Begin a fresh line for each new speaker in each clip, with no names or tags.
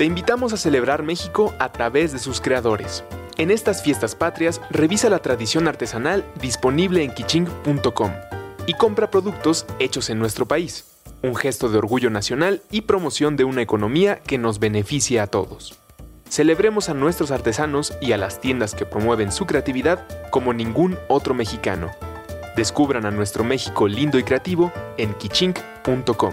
Te invitamos a celebrar México a través de sus creadores. En estas fiestas patrias, revisa la tradición artesanal disponible en kiching.com y compra productos hechos en nuestro país. Un gesto de orgullo nacional y promoción de una economía que nos beneficie a todos. Celebremos a nuestros artesanos y a las tiendas que promueven su creatividad como ningún otro mexicano. Descubran a nuestro México lindo y creativo en kichink.com.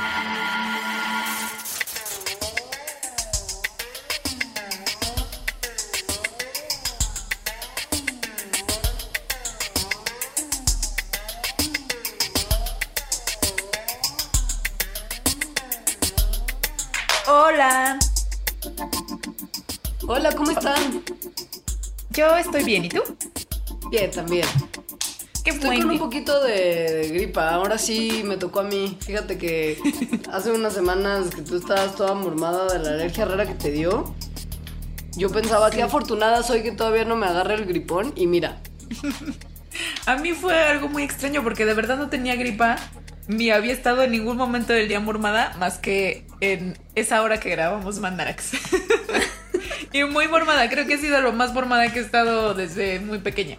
Hola, ¿cómo están?
yo estoy bien, ¿y tú?
Bien, también.
Qué
Estoy
bueno.
con un poquito de, de gripa. Ahora sí me tocó a mí. Fíjate que hace unas semanas que tú estabas toda mormada de la alergia rara que te dio. Yo pensaba que afortunada soy que todavía no me agarre el gripón. Y mira,
A mí fue algo muy extraño porque de verdad no tenía gripa ni había estado en ningún momento del día mormada más que en esa hora que grabamos Mandarax. y muy mormada, creo que he sido lo más mormada que he estado desde muy pequeña.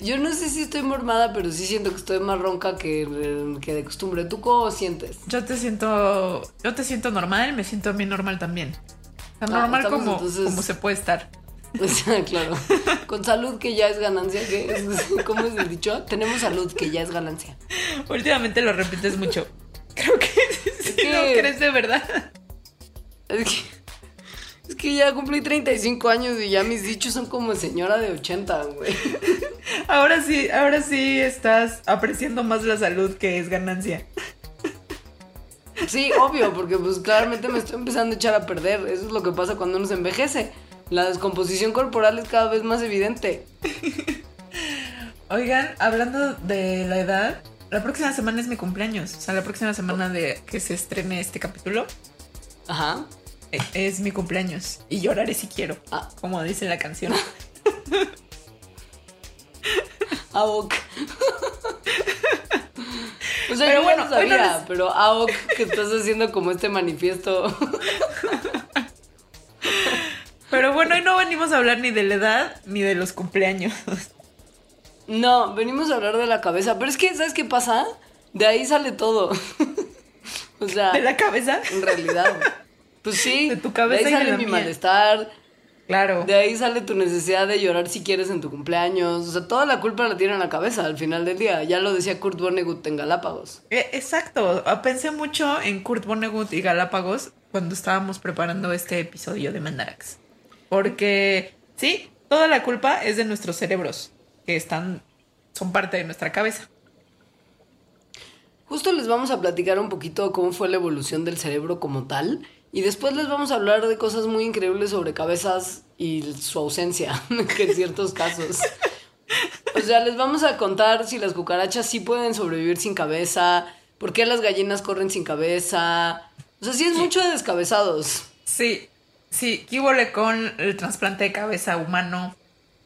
yo no sé si estoy mormada, pero sí siento que estoy más ronca que, que de costumbre. ¿Tú cómo sientes?
Yo te siento, yo te siento normal, me siento a mí normal también. Tan
Ah,
normal como,
entonces-
como se puede estar.
O sea, claro. Con salud que ya es ganancia. que es- ¿Cómo es el dicho? Tenemos salud que ya es ganancia.
Últimamente lo repites mucho. Creo que si
que-
no crees de verdad.
Es que, es que ya cumplí 35 años y ya mis dichos son como señora de 80, güey.
Ahora sí, ahora sí estás apreciando más la salud que es ganancia.
Sí, obvio, porque pues claramente me estoy empezando a echar a perder. Eso es lo que pasa cuando uno se envejece. La descomposición corporal es cada vez más evidente.
Oigan, hablando de la edad, la próxima semana es mi cumpleaños. O sea, la próxima semana de que se estrene este capítulo
Ajá.
Eh, es mi cumpleaños. Y lloraré si quiero,
Ah.
como dice la canción.
AOK. O sea,
Pero
yo
bueno, no
sabía,
les-
pero AOK que estás haciendo como este manifiesto.
Pero bueno, hoy no venimos a hablar ni de la edad ni de los cumpleaños.
No, venimos a hablar de la cabeza. Pero es que, ¿sabes qué pasa? De ahí sale todo. o sea,
De la cabeza.
en realidad. Pues sí,
De tu cabeza
de ahí sale mi
mía.
malestar,
Claro.
de ahí sale tu necesidad de llorar si quieres en tu cumpleaños. O sea, toda la culpa la tiene en la cabeza al final del día. Ya lo decía Kurt Vonnegut en Galápagos.
Eh, Exacto. Ah, Pensé mucho en Kurt Vonnegut y Galápagos cuando estábamos preparando este episodio de Mandarax. Porque, sí, toda la culpa es de nuestros cerebros, que están, son parte de nuestra cabeza.
Justo les vamos a platicar un poquito cómo fue la evolución del cerebro como tal. Y después les vamos a hablar de cosas muy increíbles sobre cabezas y su ausencia, que en ciertos casos. O sea, les vamos a contar si las cucarachas sí pueden sobrevivir sin cabeza, por qué las gallinas corren sin cabeza. O sea, sí es mucho de descabezados.
Sí, sí, ¿qué hubo con el trasplante de cabeza humano?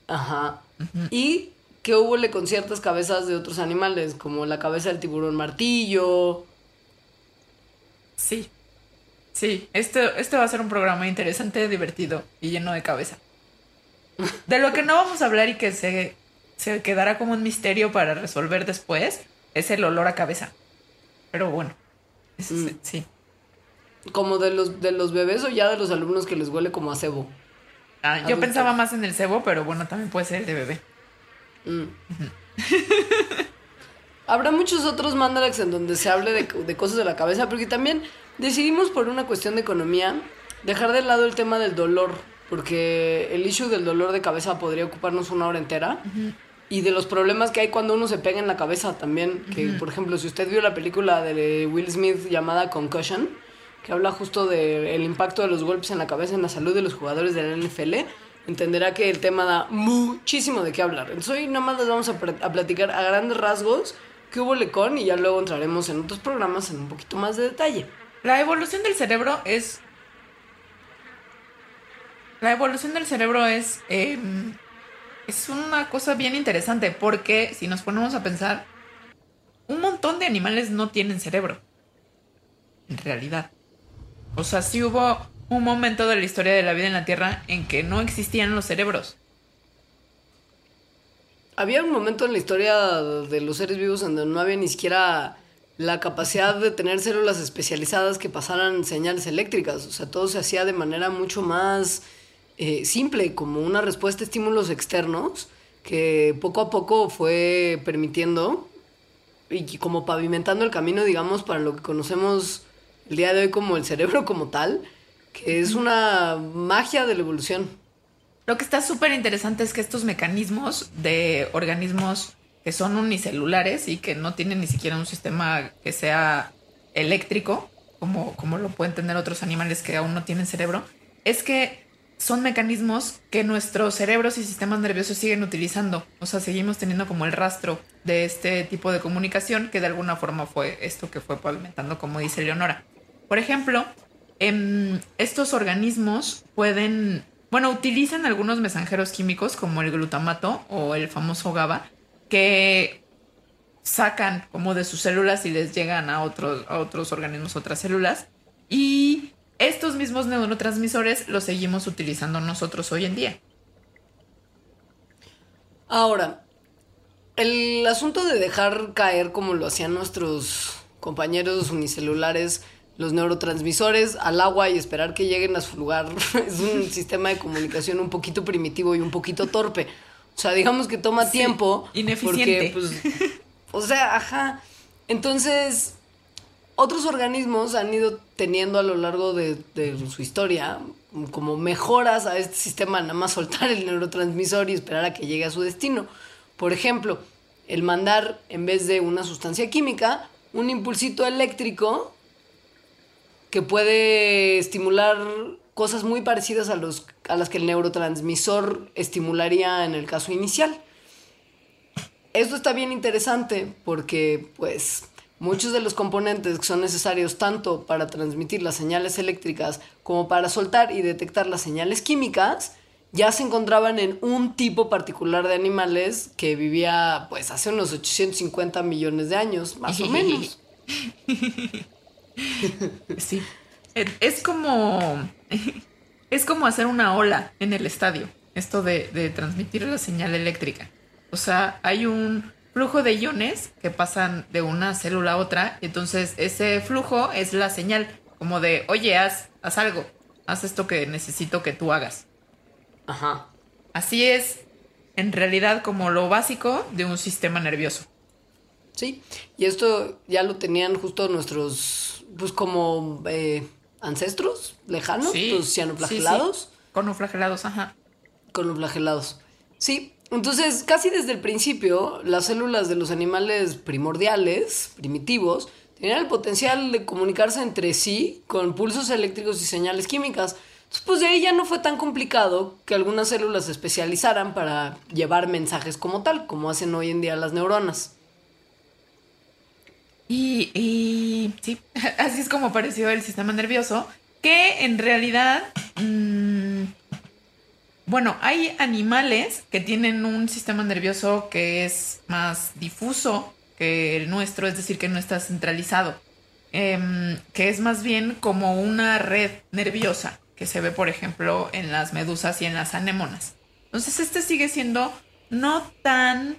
Ajá. Y que hubo con ciertas cabezas de otros animales, como la cabeza del tiburón martillo.
Sí, sí, este, este va a ser un programa interesante, divertido y lleno de cabeza. De lo que no vamos a hablar y que se, se quedará como un misterio para resolver después es el olor a cabeza. Pero bueno, eso
Mm.
sí.
Como de los, de los bebés o ya de los alumnos que les huele como a cebo.
Ah, yo pensaba más en el cebo, pero bueno, también puede ser el de bebé.
Mm. Habrá muchos otros mandalax en donde se hable de, de cosas de la cabeza, porque también decidimos por una cuestión de economía dejar de lado el tema del dolor, porque el issue del dolor de cabeza podría ocuparnos una hora entera. Y de los problemas que hay cuando uno se pega en la cabeza también. Que, por ejemplo, si usted vio la película de Will Smith llamada Concussion, que habla justo del impacto de los golpes en la cabeza en la salud de los jugadores de la NFL, entenderá que el tema da muchísimo de qué hablar. Entonces hoy nada más les vamos a, a platicar a grandes rasgos qué hubo lecón y ya luego entraremos en otros programas en un poquito más de detalle.
La evolución del cerebro es. La evolución del cerebro es. em, es una cosa bien interesante porque si nos ponemos a pensar, un montón de animales no tienen cerebro. En realidad. O sea, sí hubo un momento de la historia de la vida en la Tierra en que no existían los cerebros.
Había un momento en la historia de los seres vivos en donde no había ni siquiera la capacidad de tener células especializadas que pasaran señales eléctricas. O sea, todo se hacía de manera mucho más eh, simple, como una respuesta a estímulos externos que poco a poco fue permitiendo y como pavimentando el camino, digamos, para lo que conocemos el día de hoy como el cerebro como tal, que es una magia de la evolución.
Lo que está súper interesante es que estos mecanismos de organismos que son unicelulares y que no tienen ni siquiera un sistema que sea eléctrico, como, como lo pueden tener otros animales que aún no tienen cerebro, es que son mecanismos que nuestros cerebros y sistemas nerviosos siguen utilizando. O sea, seguimos teniendo como el rastro de este tipo de comunicación que de alguna forma fue esto que fue pavimentando, como dice Leonora. Por ejemplo, em, estos organismos pueden, bueno, utilizan algunos mensajeros químicos como el glutamato o el famoso GABA que sacan como de sus células y les llegan a otros, a otros organismos, otras células. Y estos mismos neurotransmisores los seguimos utilizando nosotros hoy en día.
Ahora, el asunto de dejar caer como lo hacían nuestros compañeros unicelulares, los neurotransmisores al agua y esperar que lleguen a su lugar es un sistema de comunicación un poquito primitivo y un poquito torpe. O sea, digamos que toma
Sí,
tiempo.
ineficiente.
Porque, pues, o sea, ajá. Entonces, otros organismos han ido teniendo a lo largo de, de su historia como mejoras a este sistema, nada más soltar el neurotransmisor y esperar a que llegue a su destino. Por ejemplo, el mandar, en vez de una sustancia química, un impulsito eléctrico que puede estimular cosas muy parecidas a, los, a las que el neurotransmisor estimularía en el caso inicial. Esto está bien interesante porque, pues, muchos de los componentes que son necesarios tanto para transmitir las señales eléctricas como para soltar y detectar las señales químicas ya se encontraban en un tipo particular de animales que vivía, pues, hace unos 850 millones de años, más o menos.
Sí. Es como. Es como hacer una ola en el estadio. Esto de, de transmitir la señal eléctrica. O sea, hay un flujo de iones que pasan de una célula a otra. Entonces, ese flujo es la señal. Como de, oye, haz, haz algo. Haz esto que necesito que tú hagas.
Ajá.
Así es, en realidad, como lo básico de un sistema nervioso.
Sí, y esto ya lo tenían justo nuestros, pues como eh, ancestros lejanos, los cianoflagelados.
Sí, sí. Conoflagelados, ajá.
Conoflagelados. Sí, entonces casi desde el principio las células de los animales primordiales, primitivos, tenían el potencial de comunicarse entre sí con pulsos eléctricos y señales químicas. Entonces, pues de ahí ya no fue tan complicado que algunas células se especializaran para llevar mensajes como tal, como hacen hoy en día las neuronas.
Y, y sí, así es como apareció el sistema nervioso, que en realidad, mm, bueno, hay animales que tienen un sistema nervioso que es más difuso que el nuestro, es decir, que no está centralizado, em, que es más bien como una red nerviosa que se ve, por ejemplo, en las medusas y en las anémonas. Entonces, este sigue siendo no tan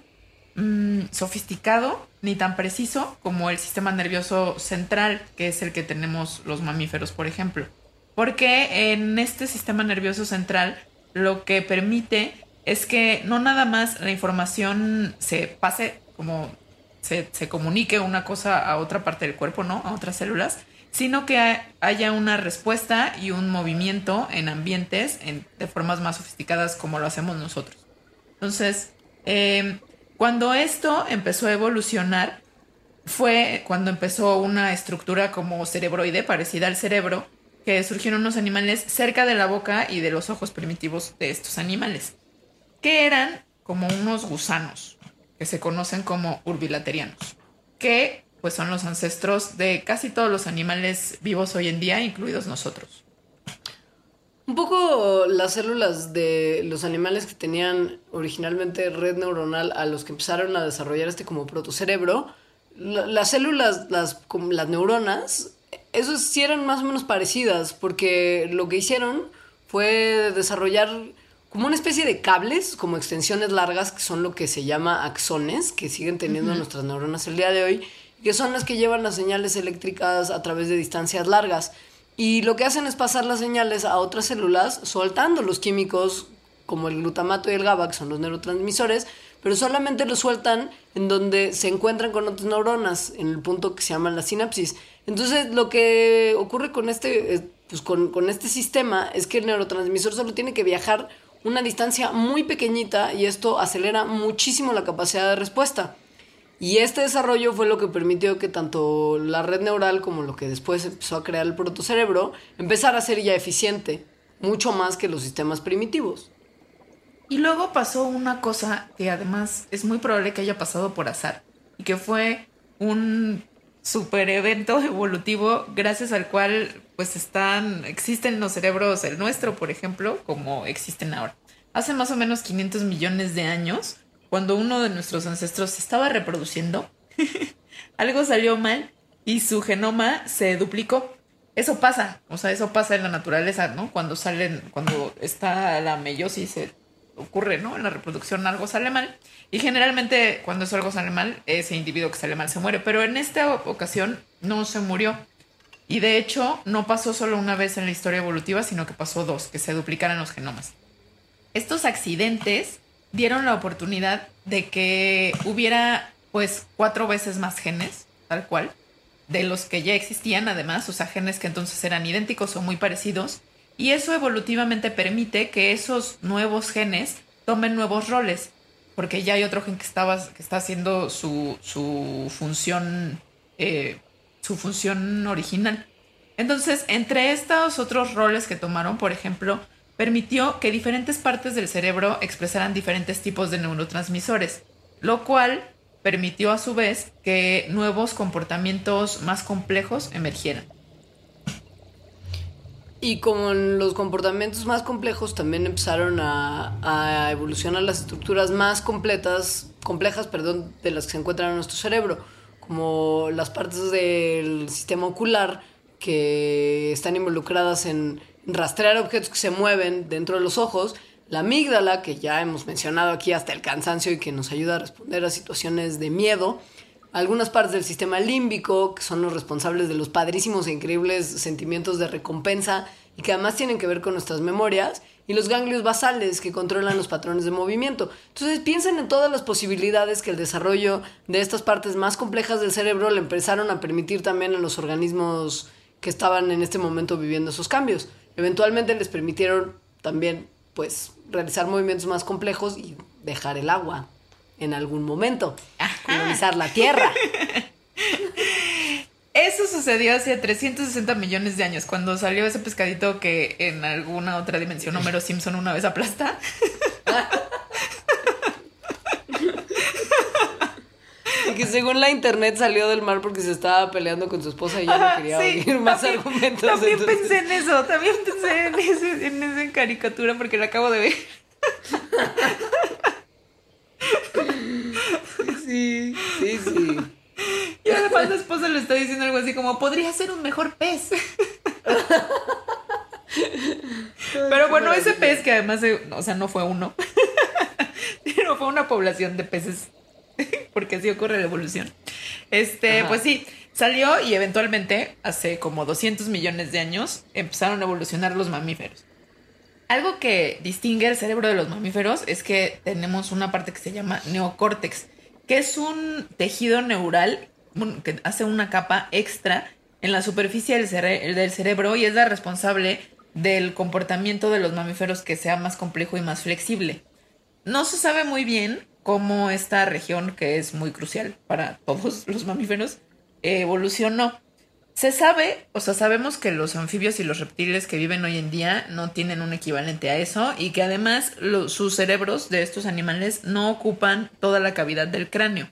mm, sofisticado ni tan preciso como el sistema nervioso central, que es el que tenemos los mamíferos, por ejemplo. Porque en este sistema nervioso central lo que permite es que no nada más la información se pase como se, se comunique una cosa a otra parte del cuerpo, ¿no? A otras células, sino que ha- haya una respuesta y un movimiento en ambientes en- de formas más sofisticadas como lo hacemos nosotros. Entonces, eh, cuando esto empezó a evolucionar, fue cuando empezó una estructura como cerebroide parecida al cerebro, que surgieron unos animales cerca de la boca y de los ojos primitivos de estos animales, que eran como unos gusanos, que se conocen como urbilaterianos. que pues son los ancestros de casi todos los animales vivos hoy en día, incluidos nosotros.
Un poco las células de los animales que tenían originalmente red neuronal a los que empezaron a desarrollar este como protocerebro, las células, las, como las neuronas, esos sí eran más o menos parecidas, porque lo que hicieron fue desarrollar como una especie de cables, como extensiones largas, que son lo que se llama axones, que siguen teniendo nuestras neuronas el día de hoy, que son las que llevan las señales eléctricas a través de distancias largas. Y lo que hacen es pasar las señales a otras células, soltando los químicos como el glutamato y el GABA, que son los neurotransmisores, pero solamente los sueltan en donde se encuentran con otras neuronas, en el punto que se llama la sinapsis. Entonces, lo que ocurre con este, eh, pues con, con este sistema es que el neurotransmisor solo tiene que viajar una distancia muy pequeñita y esto acelera muchísimo la capacidad de respuesta. Y este desarrollo fue lo que permitió que tanto la red neural como lo que después empezó a crear el protocerebro empezara a ser ya eficiente, mucho más que los sistemas primitivos.
Y luego pasó una cosa que además es muy probable que haya pasado por azar y que fue un super evento evolutivo gracias al cual pues están, existen los cerebros, el nuestro por ejemplo, como existen ahora. Hace más o menos 500 millones de años, cuando uno de nuestros ancestros se estaba reproduciendo, algo salió mal y su genoma se duplicó. Eso pasa, o sea, eso pasa en la naturaleza, ¿no? Cuando salen, cuando está la meiosis, se ocurre, ¿no? En la reproducción algo sale mal. Y generalmente cuando eso algo sale mal, ese individuo que sale mal se muere. Pero en esta ocasión no se murió. Y de hecho no pasó solo una vez en la historia evolutiva, sino que pasó dos, que se duplicaran los genomas. Estos accidentes dieron la oportunidad de que hubiera pues cuatro veces más genes, tal cual, de los que ya existían además, o sea, genes que entonces eran idénticos o muy parecidos, y eso evolutivamente permite que esos nuevos genes tomen nuevos roles, porque ya hay otro gen que, estaba, que está haciendo su, su función, eh, su función original. Entonces, entre estos otros roles que tomaron, por ejemplo, permitió que diferentes partes del cerebro expresaran diferentes tipos de neurotransmisores, lo cual permitió a su vez que nuevos comportamientos más complejos emergieran.
Y con los comportamientos más complejos también empezaron a, evolucionar las estructuras más completas, complejas, perdón, de las que se encuentran en nuestro cerebro, como las partes del sistema ocular que están involucradas en rastrear objetos que se mueven dentro de los ojos, la amígdala, que ya hemos mencionado aquí hasta el cansancio y que nos ayuda a responder a situaciones de miedo, algunas partes del sistema límbico, que son los responsables de los padrísimos e increíbles sentimientos de recompensa y que además tienen que ver con nuestras memorias, y los ganglios basales, que controlan los patrones de movimiento. Entonces piensen en todas las posibilidades que el desarrollo de estas partes más complejas del cerebro le empezaron a permitir también a los organismos que estaban en este momento viviendo esos cambios. Eventualmente les permitieron también pues realizar movimientos más complejos y dejar el agua en algún momento, colonizar la Tierra.
Eso sucedió hace 360 millones de años, cuando salió ese pescadito que en alguna otra dimensión Homero Simpson una vez aplasta.
que según la internet salió del mar porque se estaba peleando con su esposa y ya no quería oír más argumentos.
También pensé en eso, también pensé en, ese, en esa caricatura porque la acabo de ver.
Sí, sí, sí.
Y además la esposa le está diciendo algo así como, podría ser un mejor pez. Pero bueno, ese pez que además, o sea, no fue uno, sino fue una población de peces porque así ocurre la evolución. Este, pues sí, salió y eventualmente, hace como 200 millones de años, empezaron a evolucionar los mamíferos. Algo que distingue el cerebro de los mamíferos es que tenemos una parte que se llama neocórtex, que es un tejido neural que hace una capa extra en la superficie del, del cerebro y es la responsable del comportamiento de los mamíferos que sea más complejo y más flexible. No se sabe muy bien cómo esta región, que es muy crucial para todos los mamíferos, evolucionó. Se sabe, o sea, sabemos que los anfibios y los reptiles que viven hoy en día no tienen un equivalente a eso y que además sus cerebros de estos animales no ocupan toda la cavidad del cráneo.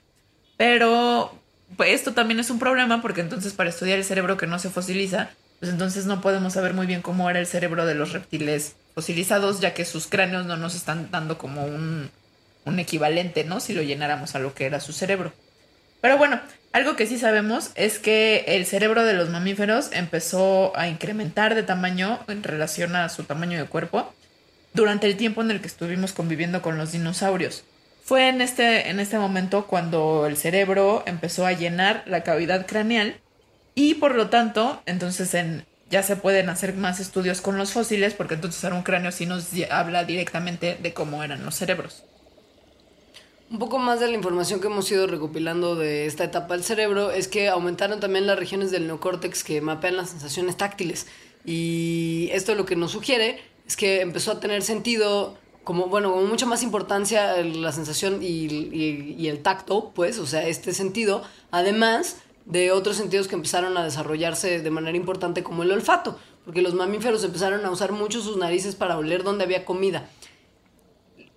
Pero pues esto también es un problema porque entonces para estudiar el cerebro que no se fosiliza, pues entonces no podemos saber muy bien cómo era el cerebro de los reptiles fosilizados, ya que sus cráneos no nos están dando como un, un equivalente, ¿no? Si lo llenáramos a lo que era su cerebro. Pero bueno, algo que sí sabemos es que el cerebro de los mamíferos empezó a incrementar de tamaño en relación a su tamaño de cuerpo durante el tiempo en el que estuvimos conviviendo con los dinosaurios. Fue en este, en este momento cuando el cerebro empezó a llenar la cavidad craneal y por lo tanto, entonces en, ya se pueden hacer más estudios con los fósiles porque entonces ahora un cráneo sí nos habla directamente de cómo eran los cerebros.
Un poco más de la información que hemos ido recopilando de esta etapa del cerebro es que aumentaron también las regiones del neocórtex que mapean las sensaciones táctiles. Y esto lo que nos sugiere es que empezó a tener sentido como, bueno, con mucha más importancia la sensación y, el tacto, pues, o sea, este sentido, además de otros sentidos que empezaron a desarrollarse de manera importante como el olfato, porque los mamíferos empezaron a usar mucho sus narices para oler donde había comida.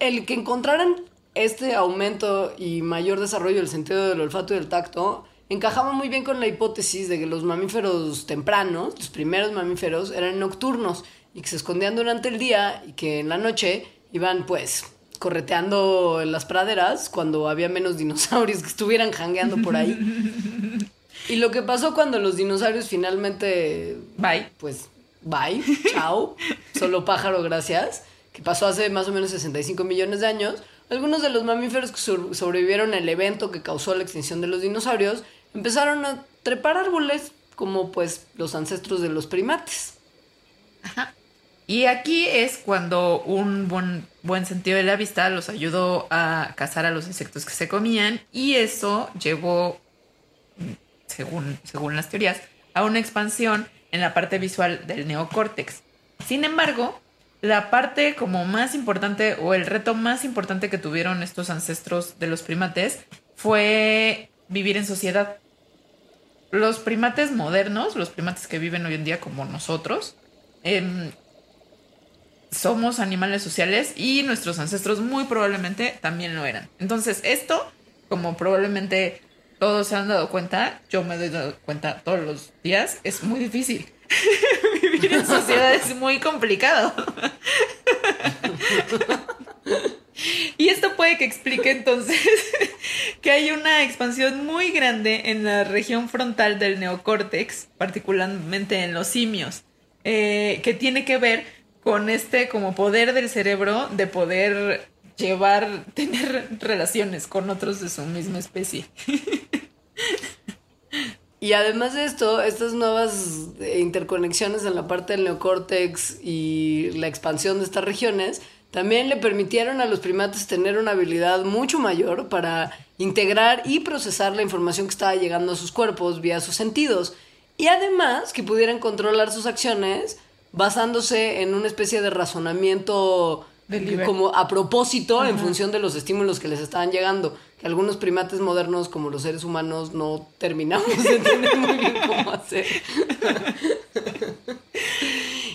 El que encontraran este aumento y mayor desarrollo del sentido del olfato y del tacto encajaba muy bien con la hipótesis de que los mamíferos tempranos, los primeros mamíferos, eran nocturnos y que se escondían durante el día y que en la noche iban pues correteando en las praderas cuando había menos dinosaurios que estuvieran jangueando por ahí. Y lo que pasó cuando los dinosaurios finalmente...
Bye.
Pues bye, chao, solo pájaro, gracias, que pasó hace más o menos 65 millones de años, algunos de los mamíferos que sobrevivieron al evento que causó la extinción de los dinosaurios empezaron a trepar árboles como pues los ancestros de los primates.
Ajá. Y aquí es cuando un buen, buen sentido de la vista los ayudó a cazar a los insectos que se comían y eso llevó, según, según las teorías, a una expansión en la parte visual del neocórtex. Sin embargo, la parte como más importante o el reto más importante que tuvieron estos ancestros de los primates fue vivir en sociedad. Los primates modernos, los primates que viven hoy en día como nosotros, em, somos animales sociales y nuestros ancestros muy probablemente también lo eran. Entonces esto, como probablemente todos se han dado cuenta, yo me doy cuenta todos los días, es muy difícil. Vivir en sociedad es muy complicado. y esto puede que explique entonces que hay una expansión muy grande en la región frontal del neocórtex, particularmente en los simios, eh, que tiene que ver con este como poder del cerebro de poder llevar, tener relaciones con otros de su misma especie.
Y además de esto, estas nuevas eh, interconexiones en la parte del neocórtex y la expansión de estas regiones también le permitieron a los primates tener una habilidad mucho mayor para integrar y procesar la información que estaba llegando a sus cuerpos vía sus sentidos. Y además que pudieran controlar sus acciones basándose en una especie de razonamiento como a propósito en función de los estímulos que les estaban llegando que algunos primates modernos como los seres humanos no terminamos de entender muy bien cómo hacer.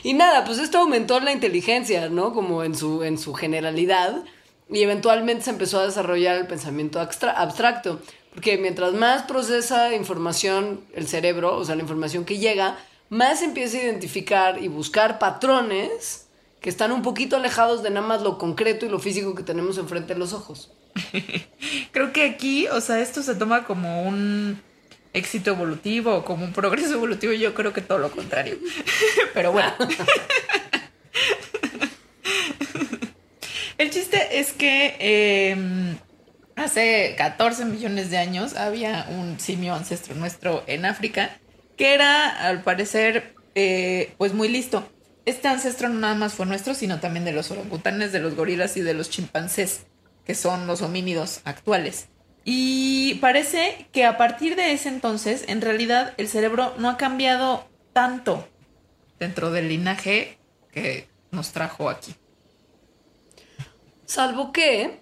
y nada, pues esto aumentó la inteligencia, ¿no? Como en su, en su generalidad. Y eventualmente se empezó a desarrollar el pensamiento abstracto. Porque mientras más procesa información el cerebro, o sea, la información que llega, más empieza a identificar y buscar patrones que están un poquito alejados de nada más lo concreto y lo físico que tenemos enfrente de los ojos.
Creo que aquí, o sea, esto se toma como un éxito evolutivo o como un progreso evolutivo. Yo creo que todo lo contrario. Pero bueno. El chiste es que em, hace 14 millones de años había un simio ancestro nuestro en África que era, al parecer, eh, pues muy listo. Este ancestro no nada más fue nuestro, sino también de los orangutanes, de los gorilas y de los chimpancés que son los homínidos actuales. Y parece que a partir de ese entonces, en realidad, el cerebro no ha cambiado tanto dentro del linaje que nos trajo aquí.
Salvo que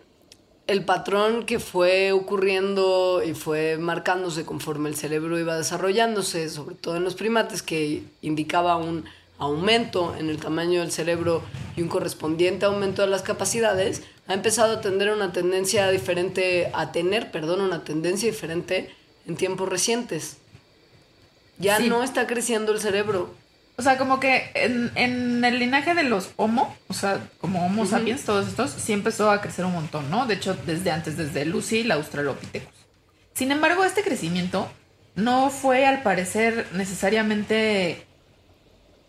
el patrón que fue ocurriendo y fue marcándose conforme el cerebro iba desarrollándose, sobre todo en los primates, que indicaba un aumento en el tamaño del cerebro y un correspondiente aumento de las capacidades, ha empezado a tener una tendencia diferente, a tener, perdón, una tendencia diferente en tiempos recientes. Ya
Sí.
no está creciendo el cerebro.
O sea, como que en, en el linaje de los Homo, o sea, como Homo sapiens, todos estos, sí empezó a crecer un montón, ¿no? De hecho, desde antes, desde Lucy, la Australopithecus. Sin embargo, este crecimiento no fue, al parecer, necesariamente.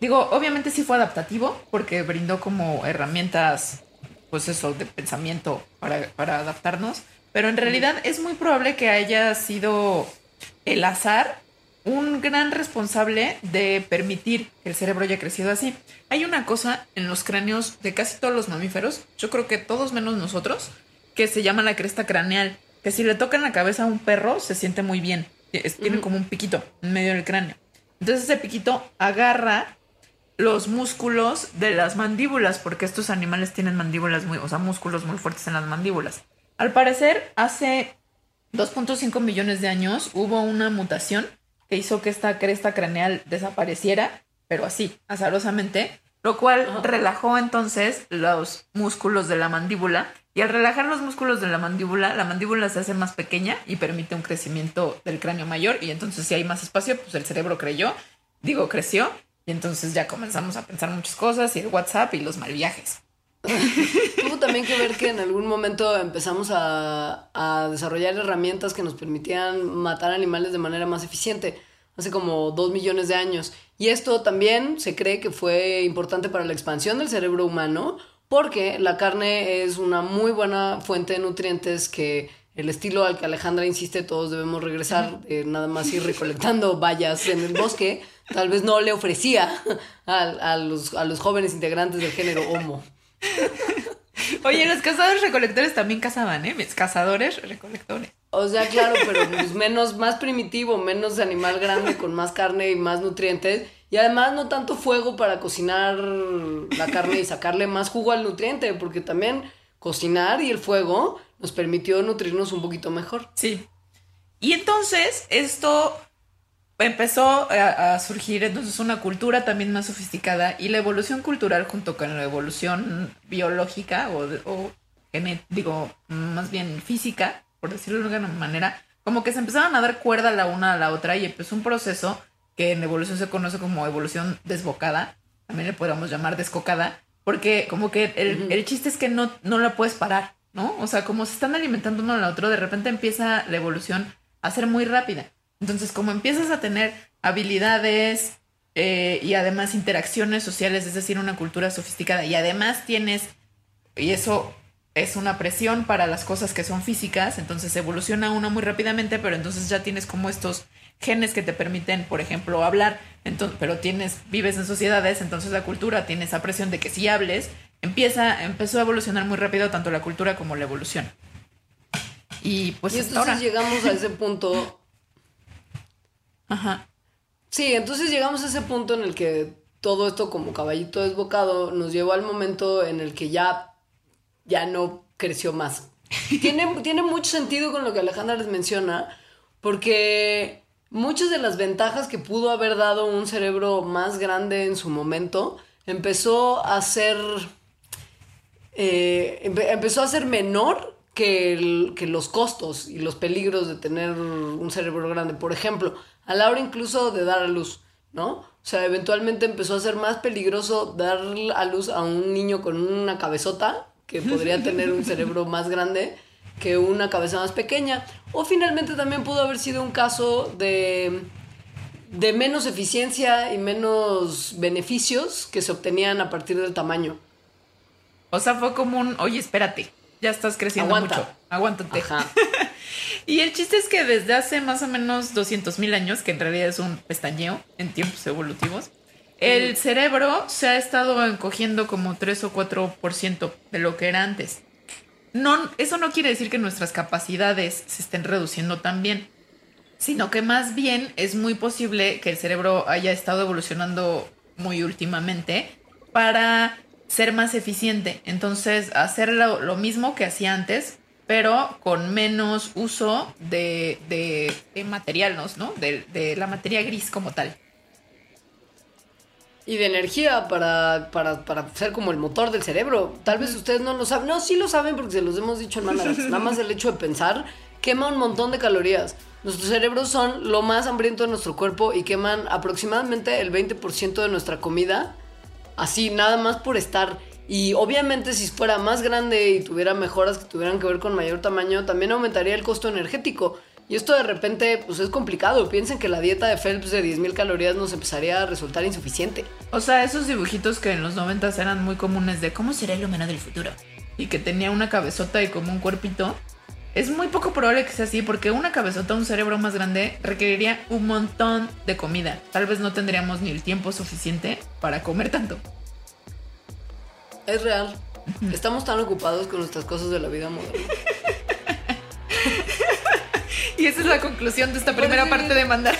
Digo, obviamente sí fue adaptativo, porque brindó como herramientas, pues eso, de pensamiento para, para adaptarnos. Pero en realidad es muy probable que haya sido el azar un gran responsable de permitir que el cerebro haya crecido así. Hay una cosa en los cráneos de casi todos los mamíferos, yo creo que todos menos nosotros, que se llama la cresta craneal, que si le tocan la cabeza a un perro se siente muy bien. Tiene como un piquito en medio del cráneo. Entonces ese piquito agarra los músculos de las mandíbulas, porque estos animales tienen mandíbulas muy, o sea, músculos muy fuertes en las mandíbulas. Al parecer, hace 2.5 millones de años hubo una mutación que hizo que esta cresta craneal desapareciera, pero así, azarosamente, lo cual relajó entonces los músculos de la mandíbula. Y al relajar los músculos de la mandíbula, la mandíbula se hace más pequeña y permite un crecimiento del cráneo mayor. Y entonces, si hay más espacio, pues el cerebro creyó, digo, creció. Y entonces ya comenzamos a pensar muchas cosas y el WhatsApp y los mal viajes.
Tuvo también que ver que en algún momento empezamos a, a desarrollar herramientas que nos permitían matar animales de manera más eficiente, hace como dos millones de años. Y esto también se cree que fue importante para la expansión del cerebro humano, porque la carne es una muy buena fuente de nutrientes que el estilo al que Alejandra insiste todos debemos regresar, de nada más ir recolectando bayas en el bosque, tal vez no le ofrecía a, a los, a los jóvenes integrantes del género Homo.
Oye, los cazadores recolectores también cazaban, ¿eh? Mis cazadores recolectores.
O sea, claro, pero pues menos, más primitivo, menos animal grande con más carne y más nutrientes. Y además no tanto fuego para cocinar la carne y sacarle más jugo al nutriente, porque también cocinar y el fuego nos permitió nutrirnos un poquito mejor.
Sí. Y entonces esto empezó a, a surgir entonces una cultura también más sofisticada y la evolución cultural junto con la evolución biológica o, o digo, más bien física, por decirlo de alguna manera, como que se empezaron a dar cuerda la una a la otra y empezó un proceso que en evolución se conoce como evolución desbocada, también le podríamos llamar descocada, porque como que el, el chiste es que no, no la puedes parar, ¿no? O sea, como se están alimentando uno al otro, de repente empieza la evolución a ser muy rápida. Entonces, como empiezas a tener habilidades eh, y además interacciones sociales, es decir, una cultura sofisticada, y además tienes, y eso es una presión para las cosas que son físicas, entonces evoluciona uno muy rápidamente, pero entonces ya tienes como estos genes que te permiten, por ejemplo, hablar, entonces, pero tienes, vives en sociedades, entonces la cultura tiene esa presión de que si hables, empieza, empezó a evolucionar muy rápido tanto la cultura como la evolución. Y pues
y entonces
ahora.
llegamos a ese punto.
Ajá.
Sí, entonces llegamos a ese punto en el que todo esto como caballito desbocado nos llevó al momento en el que ya, ya no creció más. Tiene, tiene mucho sentido con lo que Alejandra les menciona, porque muchas de las ventajas que pudo haber dado un cerebro más grande en su momento empezó a ser eh, empe- empezó a ser menor que, el- que los costos y los peligros de tener un cerebro grande. Por ejemplo, a la hora incluso de dar a luz, ¿no? O sea, eventualmente empezó a ser más peligroso dar a luz a un niño con una cabezota que podría tener un cerebro más grande que una cabeza más pequeña. O finalmente también pudo haber sido un caso de de menos eficiencia y menos beneficios que se obtenían a partir del tamaño.
O sea, fue como un, oye, espérate, ya estás creciendo
Aguanta.
mucho, aguántate.
Ajá.
Y el chiste es que desde hace más o menos 200 mil años, que en realidad es un pestañeo en tiempos evolutivos, el cerebro se ha estado encogiendo como 3 o 4% de lo que era antes. No, eso no quiere decir que nuestras capacidades se estén reduciendo también, sino que más bien es muy posible que el cerebro haya estado evolucionando muy últimamente para ser más eficiente. Entonces, hacer lo, lo mismo que hacía antes, pero con menos uso de, de, de materiales, ¿no? De, de la materia gris como tal.
Y de energía para, para, para ser como el motor del cerebro. Tal vez ustedes no lo saben. No, sí lo saben porque se los hemos dicho en Mandarax. Nada más el hecho de pensar quema un montón de calorías. Nuestros cerebros son lo más hambriento de nuestro cuerpo y queman aproximadamente el 20% de nuestra comida, así nada más por estar. Y obviamente si fuera más grande y tuviera mejoras que tuvieran que ver con mayor tamaño, también aumentaría el costo energético. Y esto de repente pues es complicado. Piensen que la dieta de Phelps de 10.000 calorías nos empezaría a resultar insuficiente.
O sea, esos dibujitos que en los 90 eran muy comunes de cómo será el humano del futuro. Y que tenía una cabezota y como un cuerpito. Es muy poco probable que sea así porque una cabezota, un cerebro más grande, requeriría un montón de comida. Tal vez no tendríamos ni el tiempo suficiente para comer tanto.
Es real. Estamos tan ocupados con nuestras cosas de la vida moderna.
Y esa es la conclusión de esta primera parte de mandar.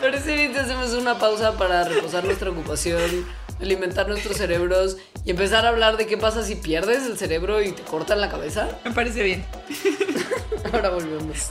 Parece bien si hacemos una pausa para reposar nuestra ocupación, alimentar nuestros cerebros y empezar a hablar de qué pasa si pierdes el cerebro y te cortan la cabeza.
Me parece bien.
Ahora volvemos.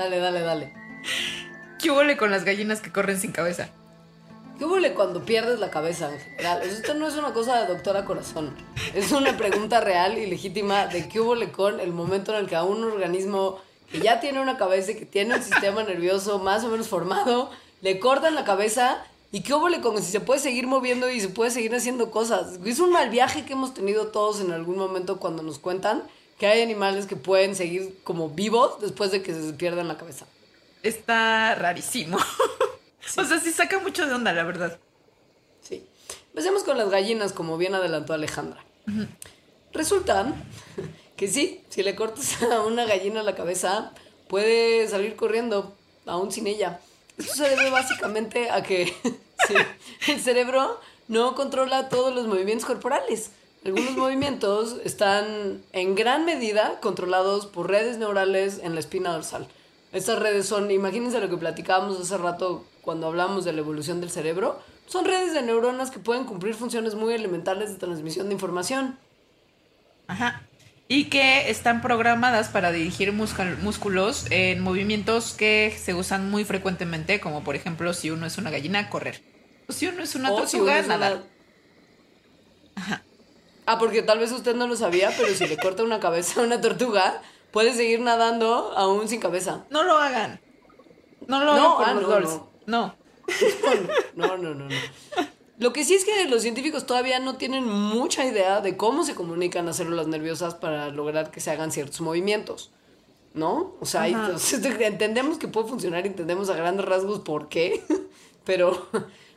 Dale, dale, dale.
¿Qué huele con las gallinas que corren sin cabeza?
¿Qué huele cuando pierdes la cabeza en general? Esto no es una cosa de doctora corazón. Es una pregunta real y legítima de qué huele con el momento en el que a un organismo que ya tiene una cabeza y que tiene un sistema nervioso más o menos formado, le cortan la cabeza y qué huele con si se puede seguir moviendo y se puede seguir haciendo cosas. Es un mal viaje que hemos tenido todos en algún momento cuando nos cuentan que hay animales que pueden seguir como vivos después de que se pierdan la cabeza.
Está rarísimo. O sea, sí saca mucho de onda, la verdad.
Sí. Empecemos con las gallinas, como bien adelantó Alejandra. Resulta que sí, si le cortas a una gallina la cabeza, puede salir corriendo, aún sin ella. Esto se debe básicamente a que sí, el cerebro no controla todos los movimientos corporales. Algunos movimientos están en gran medida controlados por redes neurales en la espina dorsal. Estas redes son, imagínense lo que platicábamos hace rato cuando hablamos de la evolución del cerebro, son redes de neuronas que pueden cumplir funciones muy elementales de transmisión de información.
Ajá. Y que están programadas para dirigir músculos en movimientos que se usan muy frecuentemente, como por ejemplo si uno es una gallina, correr. O si uno es una tortuga, nadar.
Ajá. Ah, porque tal vez usted no lo sabía, pero si le corta una cabeza a una tortuga, puede seguir nadando aún sin cabeza.
No lo hagan. No lo hagan por ah, los no,
no. No, no, no, Lo que sí es que los científicos todavía no tienen mucha idea de cómo se comunican las células nerviosas para lograr que se hagan ciertos movimientos. ¿No? O sea, entendemos que puede funcionar, entendemos a grandes rasgos por qué, pero,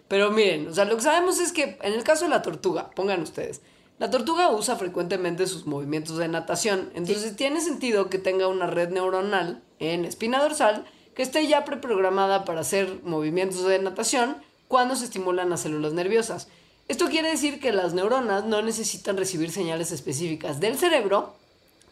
pero miren, o sea, lo que sabemos es que en el caso de la tortuga, pongan ustedes, la tortuga usa frecuentemente sus movimientos de natación, entonces tiene sentido que tenga una red neuronal en espina dorsal que esté ya preprogramada para hacer movimientos de natación cuando se estimulan las células nerviosas. Esto quiere decir que las neuronas no necesitan recibir señales específicas del cerebro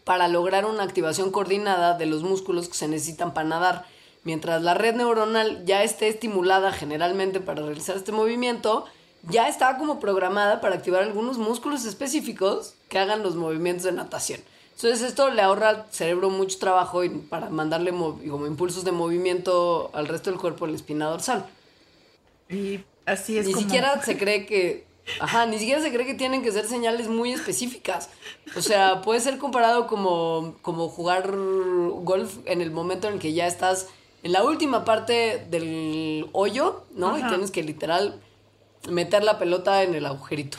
para lograr una activación coordinada de los músculos que se necesitan para nadar. Mientras la red neuronal ya esté estimulada generalmente para realizar este movimiento, ya está como programada para activar algunos músculos específicos que hagan los movimientos de natación. Entonces esto le ahorra al cerebro mucho trabajo y para mandarle como impulsos de movimiento al resto del cuerpo la espina dorsal.
Y así es
Ni siquiera se cree que... Ajá, ni siquiera se cree que tienen que ser señales muy específicas. O sea, puede ser comparado como, como jugar golf en el momento en el que ya estás en la última parte del hoyo, ¿no? Y tienes que literal meter la pelota en el agujerito.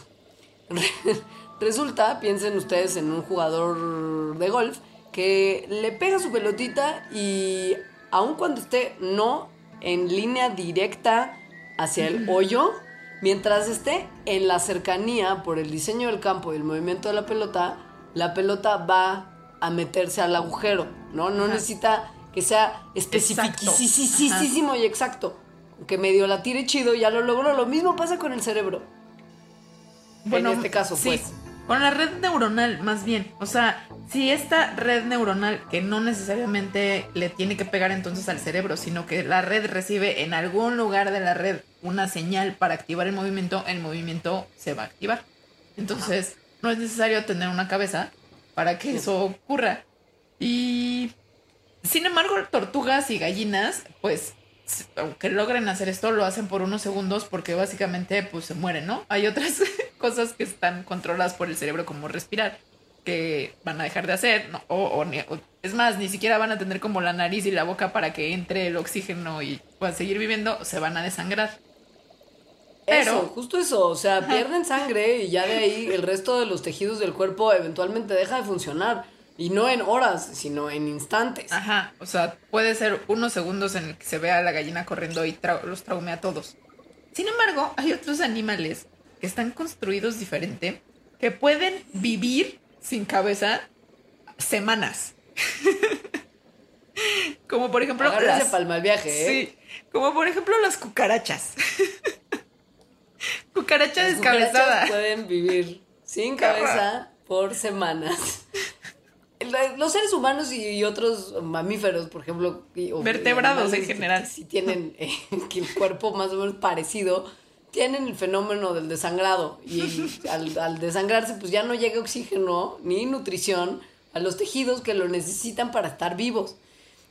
Resulta, piensen ustedes en un jugador de golf que le pega su pelotita y aun cuando esté no en línea directa hacia el hoyo, mientras esté en la cercanía por el diseño del campo y el movimiento de la pelota, la pelota va a meterse al agujero, ¿no? No necesita que sea específico y exacto que medio la tire chido, ya lo logró. Lo mismo pasa con el cerebro. Bueno, en este caso, sí, pues.
Con la red neuronal, más bien. O sea, si esta red neuronal, que no necesariamente le tiene que pegar entonces al cerebro, sino que la red recibe en algún lugar de la red una señal para activar el movimiento, el movimiento se va a activar. Entonces, no es necesario tener una cabeza para que eso ocurra. Y sin embargo, tortugas y gallinas, pues aunque logren hacer esto, lo hacen por unos segundos porque básicamente pues se mueren, ¿no? Hay otras cosas que están controladas por el cerebro como respirar que van a dejar de hacer, ¿no? o, es más, ni siquiera van a tener como la nariz y la boca para que entre el oxígeno y puedan seguir viviendo, se van a desangrar.
Pero, eso, justo eso, o sea, pierden sangre y ya de ahí el resto de los tejidos del cuerpo eventualmente deja de funcionar. Y no en horas, sino en instantes.
Ajá, o sea, puede ser unos segundos en el que se vea la gallina corriendo y los traume a todos. Sin embargo, hay otros animales que están construidos diferente, que pueden vivir sin cabeza semanas. como por ejemplo...
las... palma el viaje, ¿eh? Sí,
como por ejemplo las cucarachas. Cucaracha descabezada.
pueden vivir sin cabeza por semanas los seres humanos y, otros mamíferos, por ejemplo,
vertebrados en general,
si tienen eh, el cuerpo más o menos parecido, tienen el fenómeno del desangrado y al, al, desangrarse pues ya no llega oxígeno ni nutrición a los tejidos que lo necesitan para estar vivos.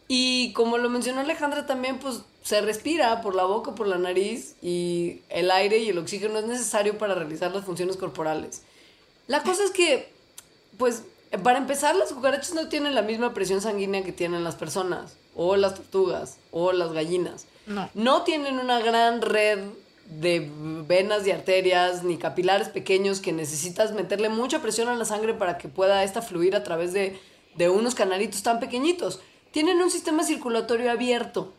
Y como lo mencionó Alejandra también, pues se respira por la boca, por la nariz y el aire y el oxígeno es necesario para realizar las funciones corporales. La cosa es que, pues para empezar, las cucarachas no tienen la misma presión sanguínea que tienen las personas, o las tortugas, o las gallinas.
No.
No tienen una gran red de venas y arterias, ni capilares pequeños que necesitas meterle mucha presión a la sangre para que pueda esta fluir a través de, de unos canalitos tan pequeñitos. Tienen un sistema circulatorio abierto,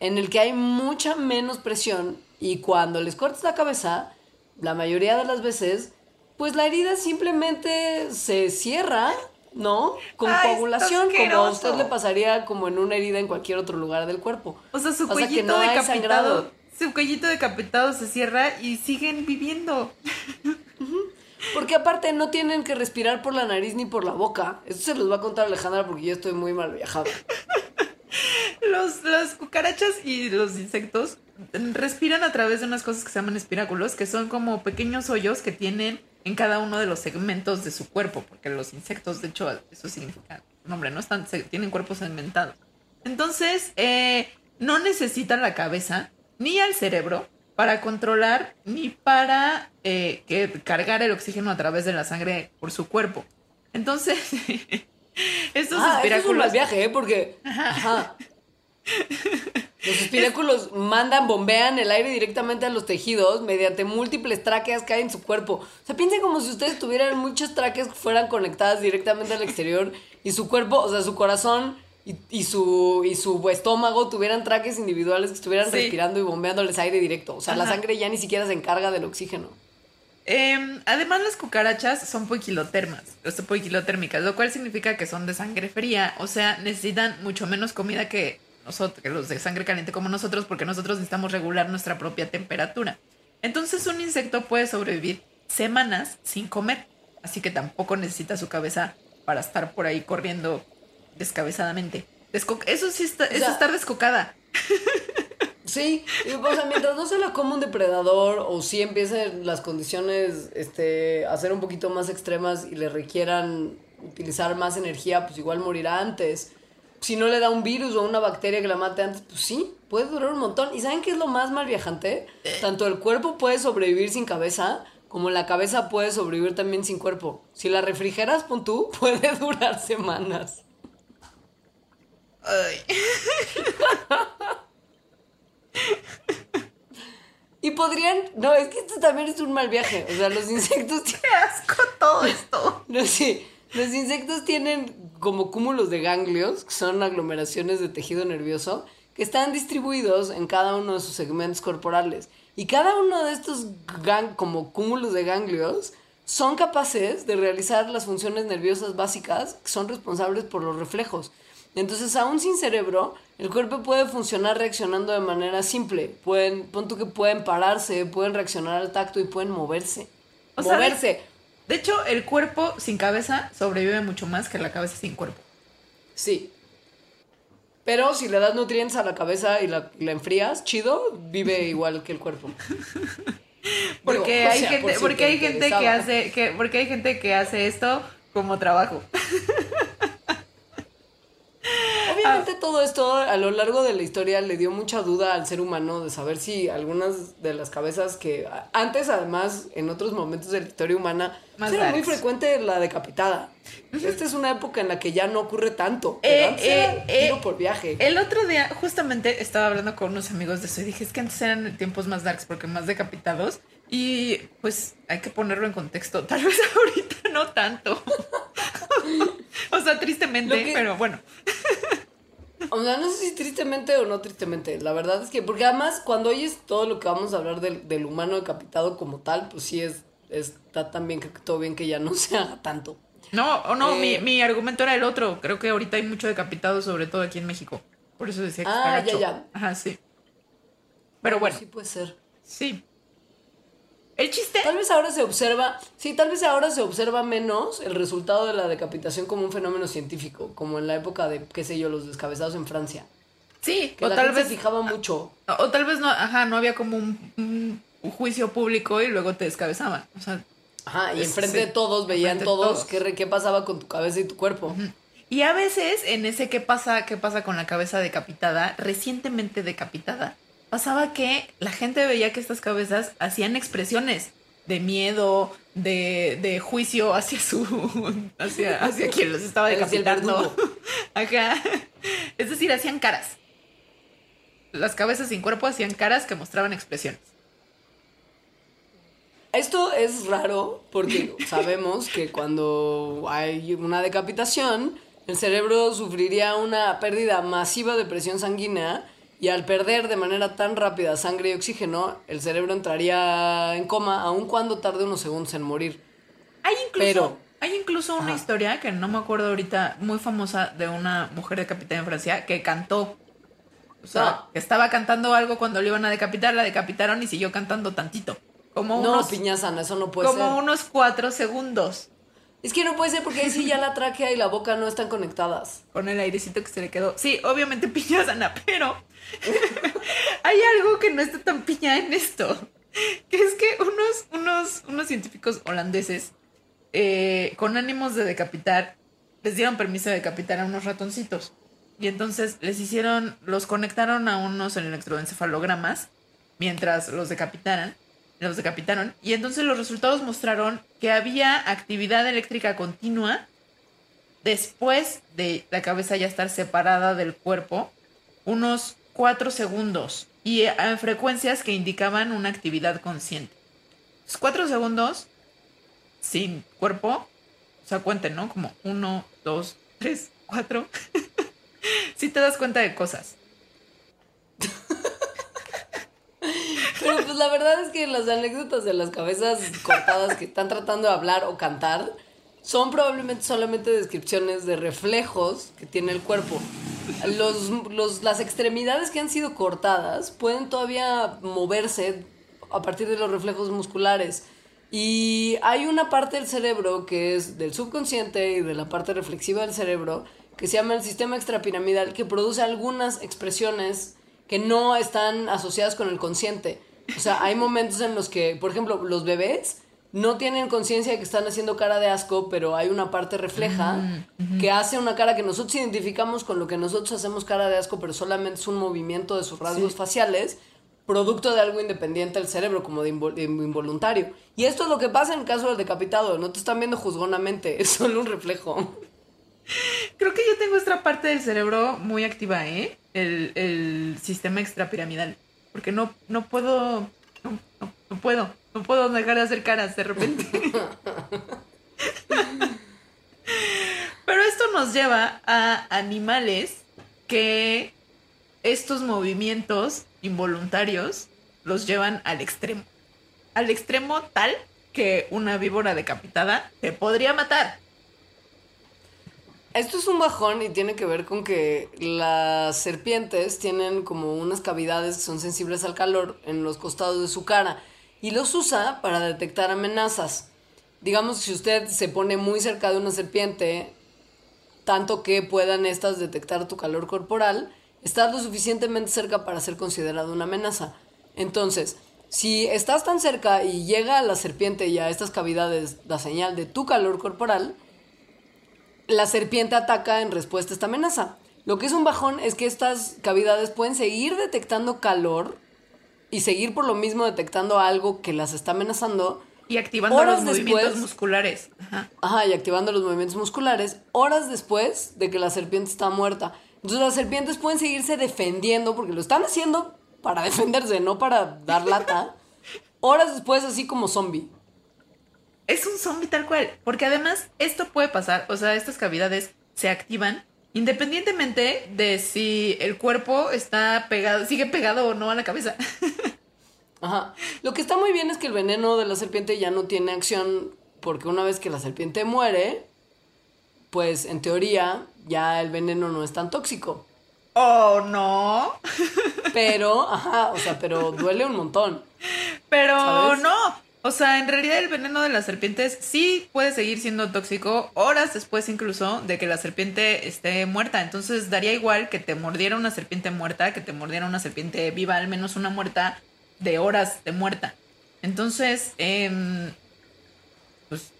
en el que hay mucha menos presión, y cuando les cortas la cabeza, la mayoría de las veces pues la herida simplemente se cierra, ¿no? Con
Ay,
coagulación, como a usted le pasaría como en una herida en cualquier otro lugar del cuerpo.
O sea, su cuellito
no
decapitado. Su cuellito decapitado se cierra y siguen viviendo.
Porque aparte no tienen que respirar por la nariz ni por la boca. Esto se los va a contar Alejandra porque yo estoy muy mal viajada.
Los, las cucarachas y los insectos respiran a través de unas cosas que se llaman espiráculos, que son como pequeños hoyos que tienen en cada uno de los segmentos de su cuerpo, porque los insectos, de hecho, eso significa, nombre, no están, se- tienen cuerpos segmentados. Entonces, eh, no necesitan la cabeza ni al cerebro para controlar ni para eh, que cargar el oxígeno a través de la sangre por su cuerpo. Entonces, estos
Ah, esto es un
espiráculos
mal viaje, ¿eh? Porque... Ajá. Los espiráculos mandan, bombean el aire directamente a los tejidos mediante múltiples tráqueas que hay en su cuerpo. O sea, piensen como si ustedes tuvieran muchas tráqueas que fueran conectadas directamente al exterior y su cuerpo, o sea, su corazón y, y su, y su estómago tuvieran tráqueas individuales que estuvieran
Sí.
respirando y bombeándoles aire directo. O sea, la sangre ya ni siquiera se encarga del oxígeno.
Em, además, las cucarachas son poiquilotermas, o sea, poiquilotérmicas, lo cual significa que son de sangre fría, o sea, necesitan mucho menos comida que nosotros, que los de sangre caliente como nosotros, porque nosotros necesitamos regular nuestra propia temperatura. Entonces, un insecto puede sobrevivir semanas sin comer, así que tampoco necesita su cabeza para estar por ahí corriendo descabezadamente. Desco- eso sí está,
sea-
es estar descocada.
Sí, o sea, mientras no se la coma un depredador o si empiecen las condiciones este, a ser un poquito más extremas y le requieran utilizar más energía, pues igual morirá antes. Si no le da un virus o una bacteria que la mate antes, pues sí, puede durar un montón. ¿Y saben qué es lo más mal viajante? Tanto el cuerpo puede sobrevivir sin cabeza, como la cabeza puede sobrevivir también sin cuerpo. Si la refrigeras, pon tú, puede durar semanas. Y podrían, no, es que esto también es un mal viaje. O sea, los insectos
¡Qué asco todo esto!
No, sí. Los insectos tienen como cúmulos de ganglios, que son aglomeraciones de tejido nervioso, que están distribuidos en cada uno de sus segmentos corporales. Y cada uno de estos como cúmulos de ganglios son capaces de realizar las funciones nerviosas básicas que son responsables por los reflejos. Entonces, aún sin cerebro, el cuerpo puede funcionar reaccionando de manera simple. Pueden, pon tú que pueden pararse, pueden reaccionar al tacto y pueden moverse.
O sea,
moverse.
De hecho, el cuerpo sin cabeza sobrevive mucho más que la cabeza sin cuerpo.
Sí. Pero si le das nutrientes a la cabeza y la, la enfrías, chido, vive igual que el cuerpo.
Porque
Digo, o
hay
sea,
gente,
por
porque hay gente que hace, que, porque hay gente que hace esto como trabajo.
Obviamente todo esto a lo largo de la historia le dio mucha duda al ser humano de saber si algunas de las cabezas que antes además en otros momentos de la historia humana
Más
pues, era muy frecuente la decapitada. Esta es una época en la que ya no ocurre tanto.
Eh, eh, eh,
tiro por viaje.
El otro día, justamente, estaba hablando con unos amigos de eso y dije, es que antes eran tiempos más darks porque más decapitados. Y pues hay que ponerlo en contexto. Tal vez ahorita no tanto. o sea, tristemente,
que-
pero bueno.
O sea, no sé si tristemente o no tristemente. La verdad es que, porque además, cuando oyes todo lo que vamos a hablar del, del humano decapitado como tal, pues sí es, está también creo que todo bien que ya no se haga tanto.
No, o no, mi,
Eh.
mi argumento era el otro. Creo que ahorita hay mucho decapitado, sobre todo aquí en México. Por eso decía que
Ah,
está
ya, ya.
Ajá, sí. Pero bueno,
Sí puede ser.
sí. El chiste.
Tal vez ahora se observa, sí, tal vez ahora se observa menos el resultado de la decapitación como un fenómeno científico, como en la época de, qué sé yo, los descabezados en Francia.
Sí,
Que
o
la
tal
gente
vez.
se fijaba mucho.
O tal vez no, ajá, no había como un, un- un juicio público y luego te descabezaban. O sea,
Ajá, y enfrente
sí,
de todos veían todos,
todos.
Qué, qué pasaba con tu cabeza y tu cuerpo.
y a veces en ese qué pasa, qué pasa con la cabeza decapitada, recientemente decapitada, pasaba que la gente veía que estas cabezas hacían expresiones de miedo, de, de juicio hacia su hacia, hacia quien los estaba decapitando. Ajá. Es decir, hacían caras. Las cabezas sin cuerpo hacían caras que mostraban expresiones.
Esto es raro porque sabemos que cuando hay una decapitación, el cerebro sufriría una pérdida masiva de presión sanguínea y al perder de manera tan rápida sangre y oxígeno, el cerebro entraría en coma aun cuando tarde unos segundos en morir.
Hay incluso,
Pero-
hay incluso una
Ajá.
historia que no me acuerdo ahorita, muy famosa de una mujer decapitada en Francia que cantó. O sea,
No.
que estaba cantando algo cuando le iban a decapitar, la decapitaron y siguió cantando tantito. Como
No,
unos,
piña sana, eso no puede
como
ser.
unos cuatro segundos.
Es que no puede ser porque ahí sí ya la tráquea y la boca no están conectadas.
Con el airecito que se le quedó. Sí, obviamente piña sana, pero hay algo que no está tan piña en esto. Que es que unos, unos, unos científicos holandeses, eh, con ánimos de decapitar, les dieron permiso de decapitar a unos ratoncitos. Y entonces les hicieron, los conectaron a unos electroencefalogramas mientras los decapitaran. Los decapitaron. Y entonces los resultados mostraron que había actividad eléctrica continua después de la cabeza ya estar separada del cuerpo, unos 4 segundos y en frecuencias que indicaban una actividad consciente. 4 segundos sin cuerpo, o sea, cuenten, ¿no? Como 1, 2, 3, 4. Si te das cuenta de cosas.
Pero pues la verdad es que las anécdotas de las cabezas cortadas que están tratando de hablar o cantar son probablemente solamente descripciones de reflejos que tiene el cuerpo. Los, los- las extremidades que han sido cortadas pueden todavía moverse a partir de los reflejos musculares. Y hay una parte del cerebro que es del subconsciente y de la parte reflexiva del cerebro que se llama el sistema extrapiramidal que produce algunas expresiones que no están asociadas con el consciente. O sea, hay momentos en los que, por ejemplo, los bebés no tienen conciencia de que están haciendo cara de asco, pero hay una parte refleja que hace una cara que nosotros identificamos con lo que nosotros hacemos cara de asco, pero solamente es un movimiento de sus rasgos faciales, producto de algo independiente del cerebro, como de, invol- de involuntario. Y esto es lo que pasa en el caso del decapitado, no te están viendo juzgonamente, es solo un reflejo.
Creo que yo tengo esta parte del cerebro muy activa, ¿eh? El, el sistema extrapiramidal. Porque no, no puedo. No, no- no puedo. No puedo dejar de hacer caras de repente. Pero esto nos lleva a animales que estos movimientos involuntarios los llevan al extremo. Al extremo tal que una víbora decapitada te podría matar.
Esto es un bajón y tiene que ver con que las serpientes tienen como unas cavidades que son sensibles al calor en los costados de su cara y los usa para detectar amenazas. Digamos si usted se pone muy cerca de una serpiente, tanto que puedan estas detectar tu calor corporal, estás lo suficientemente cerca para ser considerado una amenaza. Entonces, si estás tan cerca y llega a la serpiente y a estas cavidades la señal de tu calor corporal, la serpiente ataca en respuesta a esta amenaza. Lo que es un bajón es que estas cavidades pueden seguir detectando calor y seguir por lo mismo detectando algo que las está amenazando.
Y activando
Horas
los movimientos musculares. Ajá.
Ajá, y activando los movimientos musculares horas después de que la serpiente está muerta. Entonces las serpientes pueden seguirse defendiendo porque lo están haciendo para defenderse, no para dar lata. Horas después, así como zombie.
Es un zombie tal cual. Porque además, esto puede pasar. O sea, estas cavidades se activan independientemente de si el cuerpo está pegado, sigue pegado o no a la cabeza.
Ajá. Lo que está muy bien es que el veneno de la serpiente ya no tiene acción porque una vez que la serpiente muere, pues en teoría ya el veneno no es tan tóxico.
oh, no.
Pero, ajá, o sea, pero duele un montón.
Pero
¿Sabes?
no. O sea, en realidad el veneno de las serpientes sí puede seguir siendo tóxico horas después incluso de que la serpiente esté muerta. Entonces daría igual que te mordiera una serpiente muerta, que te mordiera una serpiente viva, al menos una muerta de horas de muerta. Entonces, em, pues,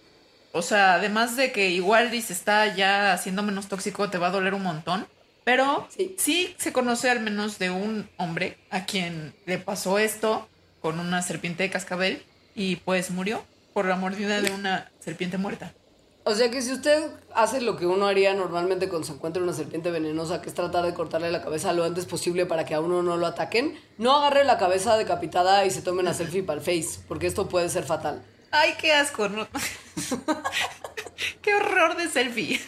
o sea, además de que igual se está ya haciendo menos tóxico, te va a doler un montón. Pero
Sí.
sí se conoce al menos de un hombre a quien le pasó esto con una serpiente de cascabel y pues murió por la mordida de una serpiente muerta.
O sea que si usted hace lo que uno haría normalmente cuando se encuentra una serpiente venenosa, que es tratar de cortarle la cabeza lo antes posible para que a uno no lo ataquen, no agarre la cabeza decapitada y se tome una selfie para el face, porque esto puede ser fatal.
Ay, qué asco, ¿no? qué horror de selfie.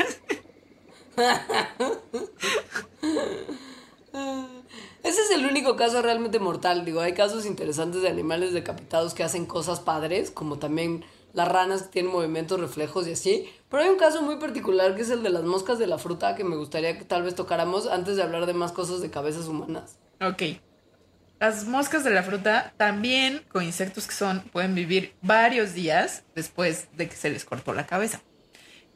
Ese es el único caso realmente mortal. Digo, hay casos interesantes de animales decapitados que hacen cosas padres, como también las ranas que tienen movimientos reflejos y así. Pero hay un caso muy particular que es el de las moscas de la fruta que me gustaría que tal vez tocáramos antes de hablar de más cosas de cabezas humanas.
Ok. Las moscas de la fruta también, con insectos que son, pueden vivir varios días después de que se les cortó la cabeza.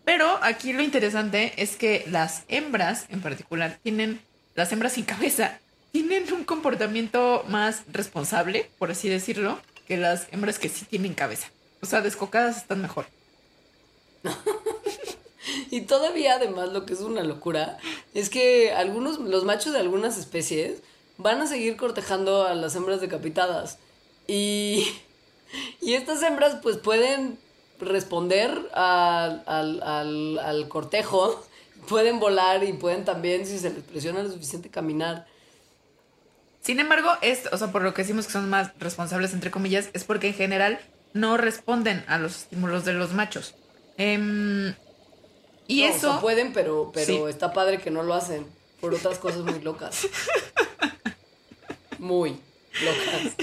Pero aquí lo interesante es que las hembras en particular tienen, las hembras sin cabeza, tienen un comportamiento más responsable, por así decirlo, que las hembras que sí tienen cabeza. O sea, descocadas están mejor.
Y todavía además lo que es una locura es que algunos, los machos de algunas especies van a seguir cortejando a las hembras decapitadas. Y, y estas hembras pues pueden responder al, al, al, al cortejo, pueden volar y pueden también, si se les presiona lo suficiente, caminar.
Sin embargo, es, o sea, por lo que decimos que son más responsables, entre comillas, es porque en general no responden a los estímulos de los machos. Em, y
No, o
eso.
sea, pueden, pero, pero
Sí.
está padre que no lo hacen por otras cosas muy locas. Muy locas.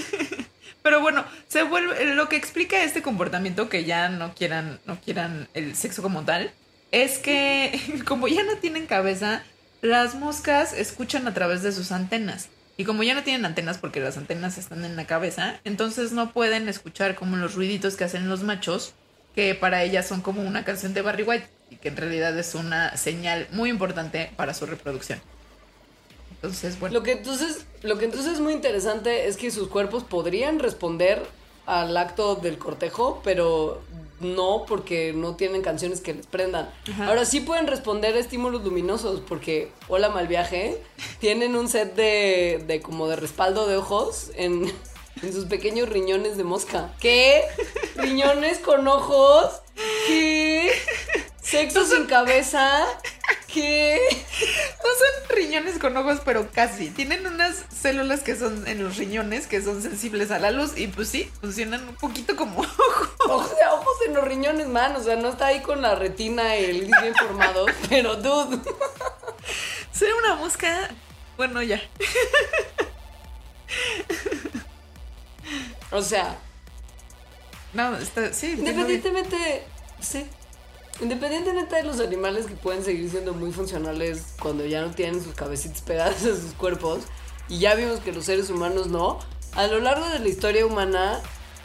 Pero bueno, se vuelve. Lo que explica este comportamiento que ya no quieran, no quieran el sexo como tal, es que como ya no tienen cabeza, las moscas escuchan a través de sus antenas. Y como ya no tienen antenas porque las antenas están en la cabeza, entonces no pueden escuchar como los ruiditos que hacen los machos, que para ellas son como una canción de Barry White, y que en realidad es una señal muy importante para su reproducción. Entonces, bueno.
Lo que entonces, lo que entonces es muy interesante es que sus cuerpos podrían responder al acto del cortejo, pero no porque no tienen canciones que les prendan.
Ajá.
Ahora sí pueden responder a estímulos luminosos porque Hola Mal Viaje tienen un set de, de como de respaldo de ojos en, en sus pequeños riñones de mosca. ¿Qué? ¿Riñones con ojos? ¿Qué? ¿Sexo sin cabeza? ¿Qué?
No son riñones con ojos, pero casi. Tienen unas células que son en los riñones que son sensibles a la luz y pues sí, funcionan un poquito como ojos.
Ojos, ojos en los riñones, man. O sea, no está ahí con la retina el bien formado. Pero, dude.
Ser una mosca, bueno, ya.
O sea,
No, está, sí.
independientemente. Sí. Independientemente de los animales que pueden seguir siendo muy funcionales cuando ya no tienen sus cabecitas pegadas a sus cuerpos, y ya vimos que los seres humanos no, a lo largo de la historia humana,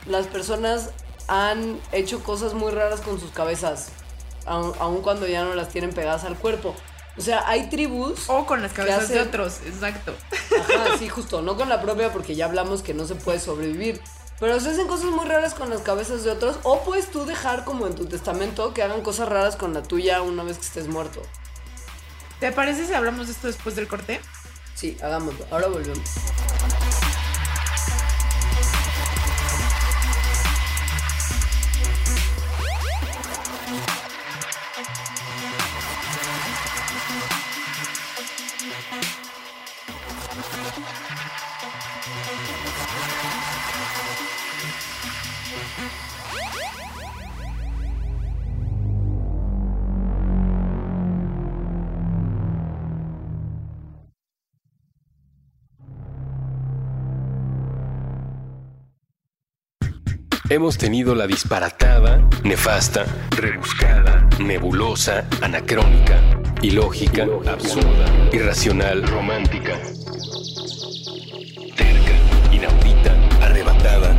las personas han hecho cosas muy raras con sus cabezas, aun, aun cuando ya no las tienen pegadas al cuerpo. O sea, hay tribus.
O con las cabezas de otros, exacto.
Ajá, sí, justo, no con la propia porque ya hablamos que no se puede sobrevivir. Pero se hacen cosas muy raras con las cabezas de otros. O puedes tú dejar como en tu testamento que hagan cosas raras con la tuya una vez que estés muerto.
¿Te parece si hablamos de esto después del corte?
Sí, hagámoslo. Ahora volvemos.
Hemos tenido la disparatada, nefasta, rebuscada, nebulosa, anacrónica, ilógica, absurda, irracional, romántica, terca, inaudita, arrebatada,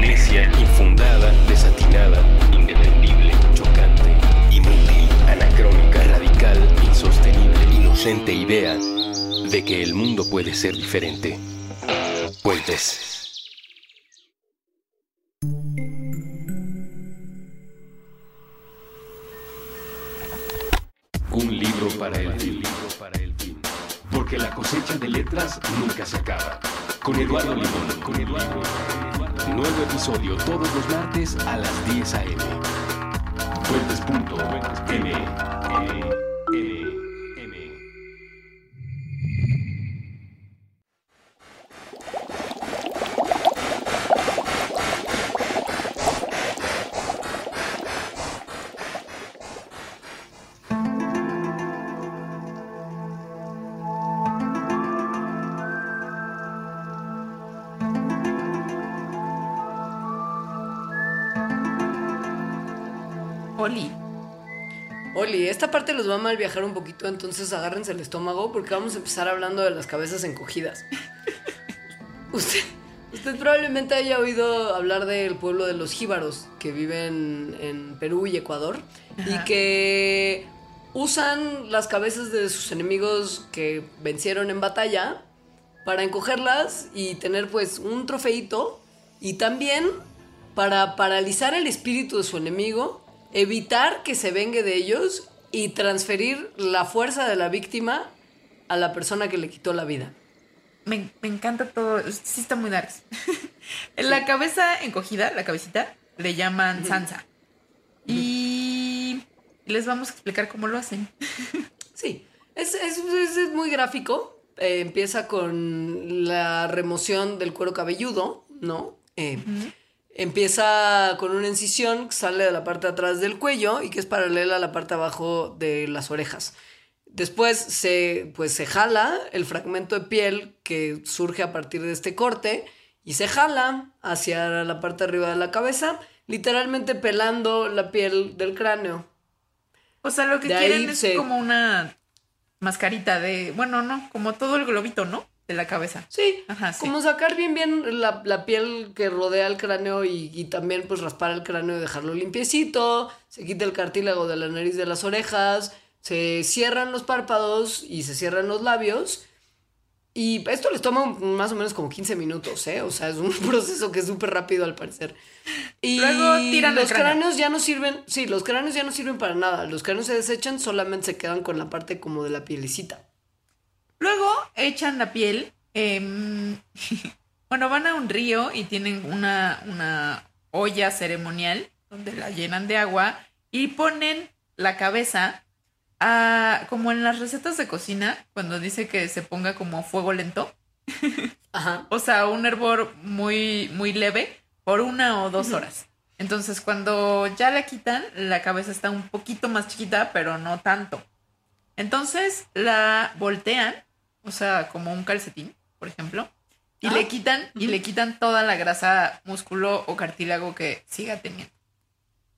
necia, infundada, desatinada, indefendible, chocante, inútil, anacrónica, radical, insostenible, inocente idea de que el mundo puede ser diferente. Puentes. Para el fin. Porque la cosecha de letras nunca se acaba. Con Eduardo Limón. Con Eduardo. Nuevo episodio todos los martes a las 10 a.m. Fuentes.m.
Oli,
esta parte los va a mal viajar un poquito, entonces agárrense el estómago porque vamos a empezar hablando de las cabezas encogidas. usted, usted probablemente haya oído hablar del pueblo de los jíbaros que viven en Perú y Ecuador y que usan las cabezas de sus enemigos que vencieron en batalla para encogerlas y tener pues un trofeito y también para paralizar el espíritu de su enemigo, evitar que se vengue de ellos y transferir la fuerza de la víctima a la persona que le quitó la vida.
Me, me encanta todo. Sí está muy darks. En la cabeza encogida, la cabecita, le llaman Sansa. Y les vamos a explicar cómo lo hacen.
Sí, es, es- es- es muy gráfico. Eh, empieza con la remoción del cuero cabelludo, ¿no? Eh, Empieza con una incisión que sale de la parte de atrás del cuello y que es paralela a la parte de abajo de las orejas. Después se, pues, se jala el fragmento de piel que surge a partir de este corte y se jala hacia la parte de arriba de la cabeza, literalmente pelando la piel del cráneo.
O sea, lo que
De
quieren es
se-
como una mascarita de. Bueno, no, como todo el globito, ¿no? De la cabeza.
Sí,
Ajá, sí.
como sacar bien bien la, la piel que rodea el cráneo y, y también pues raspar el cráneo y dejarlo limpiecito, se quita el cartílago de la nariz de las orejas, se cierran los párpados y se cierran los labios. Y esto les toma más o menos como 15 minutos, ¿eh? O sea, es un proceso que es súper rápido al parecer. Y
Luego tiran el
los
cráneo.
cráneos ya no sirven, sí, los cráneos ya no sirven para nada. Los cráneos se desechan, solamente se quedan con la parte como de la pielecita.
Luego echan la piel. em, bueno, van a un río y tienen una, una olla ceremonial donde la llenan de agua y ponen la cabeza a, como en las recetas de cocina, cuando dice que se ponga como fuego lento.
Ajá.
O sea, un hervor muy, muy leve por una o dos horas. Entonces, cuando ya la quitan, la cabeza está un poquito más chiquita, pero no tanto. Entonces, la voltean, o sea, como un calcetín, por ejemplo, y
Ah.
le quitan, y le quitan toda la grasa, músculo o cartílago que siga teniendo.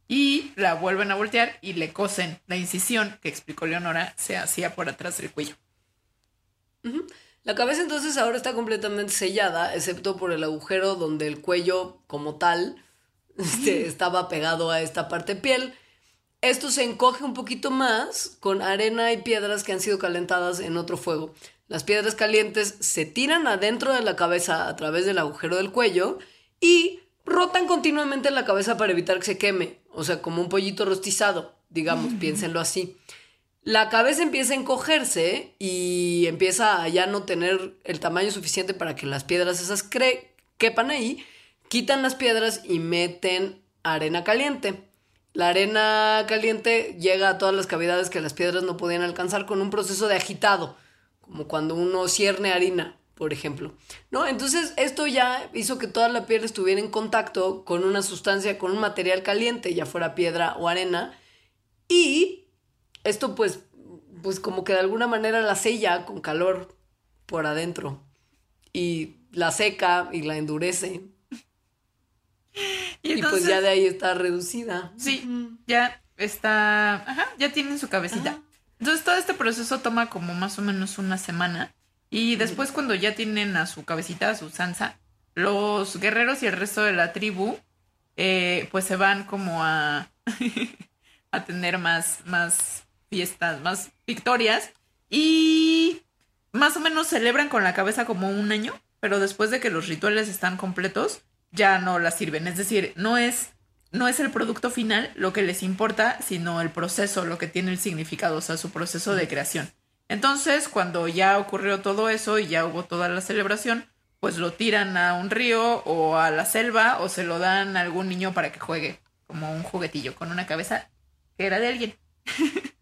Y la vuelven a voltear y le cosen la incisión que explicó Leonora se hacía por atrás del cuello.
La cabeza entonces ahora está completamente sellada, excepto por el agujero donde el cuello como tal este, estaba pegado a esta parte piel. Esto se encoge un poquito más con arena y piedras que han sido calentadas en otro fuego. Las piedras calientes se tiran adentro de la cabeza a través del agujero del cuello y rotan continuamente la cabeza para evitar que se queme. O sea, como un pollito rostizado, digamos, piénsenlo así. La cabeza empieza a encogerse y empieza a ya no tener el tamaño suficiente para que las piedras esas cre- quepan ahí. Quitan las piedras y meten arena caliente. La arena caliente llega a todas las cavidades que las piedras no podían alcanzar con un proceso de agitado, como cuando uno cierne harina, por ejemplo. ¿No? Entonces esto ya hizo que toda la piel estuviera en contacto con una sustancia, con un material caliente, ya fuera piedra o arena, y esto pues, pues como que de alguna manera la sella con calor por adentro y la seca y la endurece
Y,
y pues ya de ahí está reducida.
Sí, ya está, ajá, ya tienen su cabecita. Entonces todo este proceso toma como más o menos una semana. Y después cuando ya tienen a su cabecita, a su sansa, los guerreros y el resto de la tribu eh, pues se van como a, a tener más, más fiestas, más victorias. Y más o menos celebran con la cabeza como un año, pero después de que los rituales están completos, ya no la sirven. Es decir, no es, no es el producto final lo que les importa, sino el proceso, lo que tiene el significado, o sea, su proceso de creación. Entonces, cuando ya ocurrió todo eso y ya hubo toda la celebración, pues lo tiran a un río o a la selva o se lo dan a algún niño para que juegue como un juguetillo con una cabeza que era de alguien.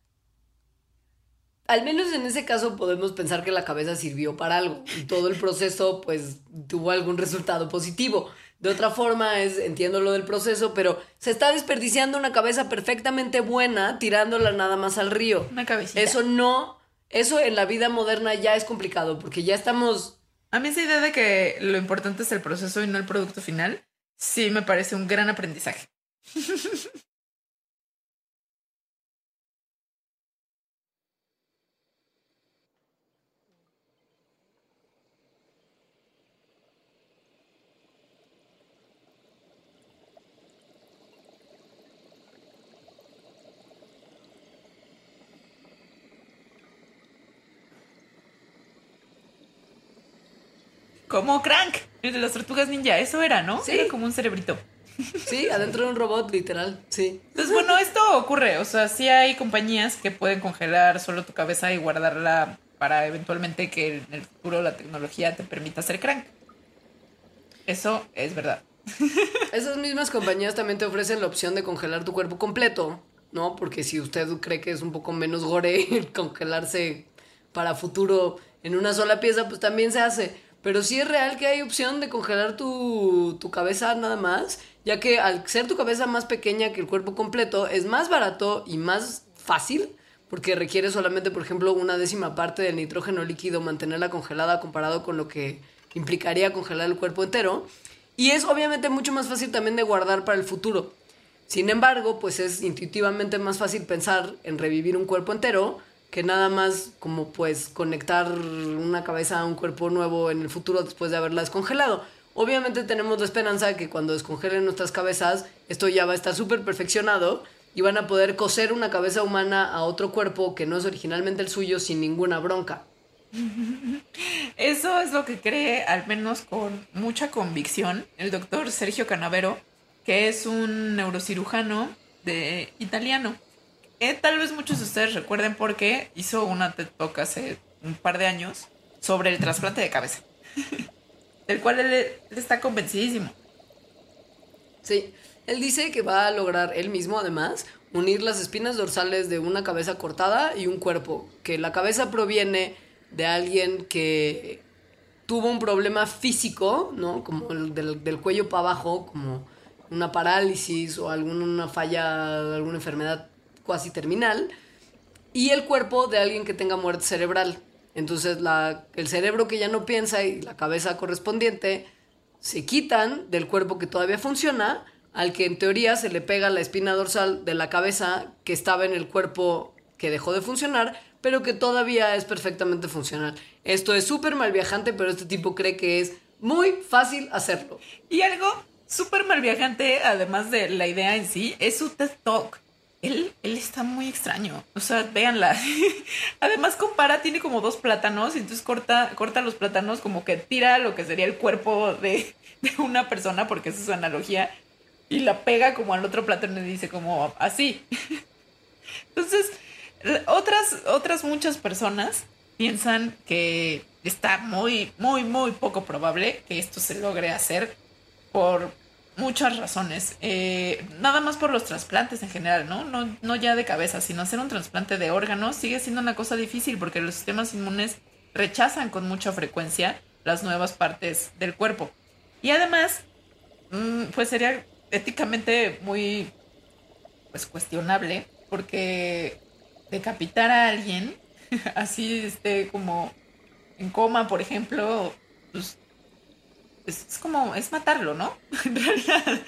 Al menos en ese caso podemos pensar que la cabeza sirvió para algo y todo el proceso pues tuvo algún resultado positivo. De otra forma es, entiendo lo del proceso, pero se está desperdiciando una cabeza perfectamente buena tirándola nada más al río.
Una cabecita.
Eso no, eso en la vida moderna ya es complicado porque ya estamos
A mí esa idea de que lo importante es el proceso y no el producto final, sí me parece un gran aprendizaje. Como Crank, el de las tortugas ninja. Eso era, ¿no?
Sí.
Era como un cerebrito.
Sí, adentro de un robot, literal. Sí.
Entonces, bueno, esto ocurre. O sea, sí hay compañías que pueden congelar solo tu cabeza y guardarla para eventualmente que en el futuro la tecnología te permita hacer crank. Eso es verdad.
Esas mismas compañías también te ofrecen la opción de congelar tu cuerpo completo, ¿no? Porque si usted cree que es un poco menos gore congelarse para futuro en una sola pieza, pues también se hace. Pero sí es real que hay opción de congelar tu, tu cabeza nada más, ya que al ser tu cabeza más pequeña que el cuerpo completo, es más barato y más fácil, porque requiere solamente, por ejemplo, una décima parte del nitrógeno líquido mantenerla congelada comparado con lo que implicaría congelar el cuerpo entero. Y es obviamente mucho más fácil también de guardar para el futuro. Sin embargo, pues es intuitivamente más fácil pensar en revivir un cuerpo entero que nada más como pues conectar una cabeza a un cuerpo nuevo en el futuro después de haberla descongelado. Obviamente tenemos la esperanza de que cuando descongelen nuestras cabezas, esto ya va a estar súper perfeccionado y van a poder coser una cabeza humana a otro cuerpo que no es originalmente el suyo sin ninguna bronca.
Eso es lo que cree, al menos con mucha convicción, el doctor Sergio Canavero, que es un neurocirujano de italiano. Eh, tal vez muchos de ustedes recuerden porque hizo una TED Talk hace un par de años sobre el trasplante de cabeza, del cual él, está convencidísimo.
Sí, él dice que va a lograr él mismo, además, unir las espinas dorsales de una cabeza cortada y un cuerpo. Que la cabeza proviene de alguien que tuvo un problema físico, ¿no? Como el del, del cuello para abajo, como una parálisis o alguna falla, alguna enfermedad cuasi terminal. Y el cuerpo de alguien que tenga muerte cerebral. Entonces el cerebro que ya no piensa y la cabeza correspondiente se quitan del cuerpo que todavía funciona, al que en teoría se le pega la espina dorsal de la cabeza que estaba en el cuerpo que dejó de funcionar, pero que todavía es perfectamente funcional. Esto es súper mal viajante, pero este tipo cree que es muy fácil hacerlo.
Y algo súper mal viajante, además de la idea en sí, es su TED Talk. Él, él está muy extraño. O sea, véanla. Además, compara, tiene como dos plátanos, y entonces corta, corta los plátanos, como que tira lo que sería el cuerpo de, una persona, porque es su analogía, y la pega como al otro plátano y dice como así. Entonces, otras, otras muchas personas piensan que está muy, muy, muy poco probable que esto se logre hacer por muchas razones. Eh, nada más por los trasplantes en general, ¿no? ¿no? No ya de cabeza, sino hacer un trasplante de órganos sigue siendo una cosa difícil porque los sistemas inmunes rechazan con mucha frecuencia las nuevas partes del cuerpo. Y además, mm, pues sería éticamente muy pues cuestionable porque decapitar a alguien así esté como en coma, por ejemplo, pues es, es como, es matarlo, ¿no? En realidad.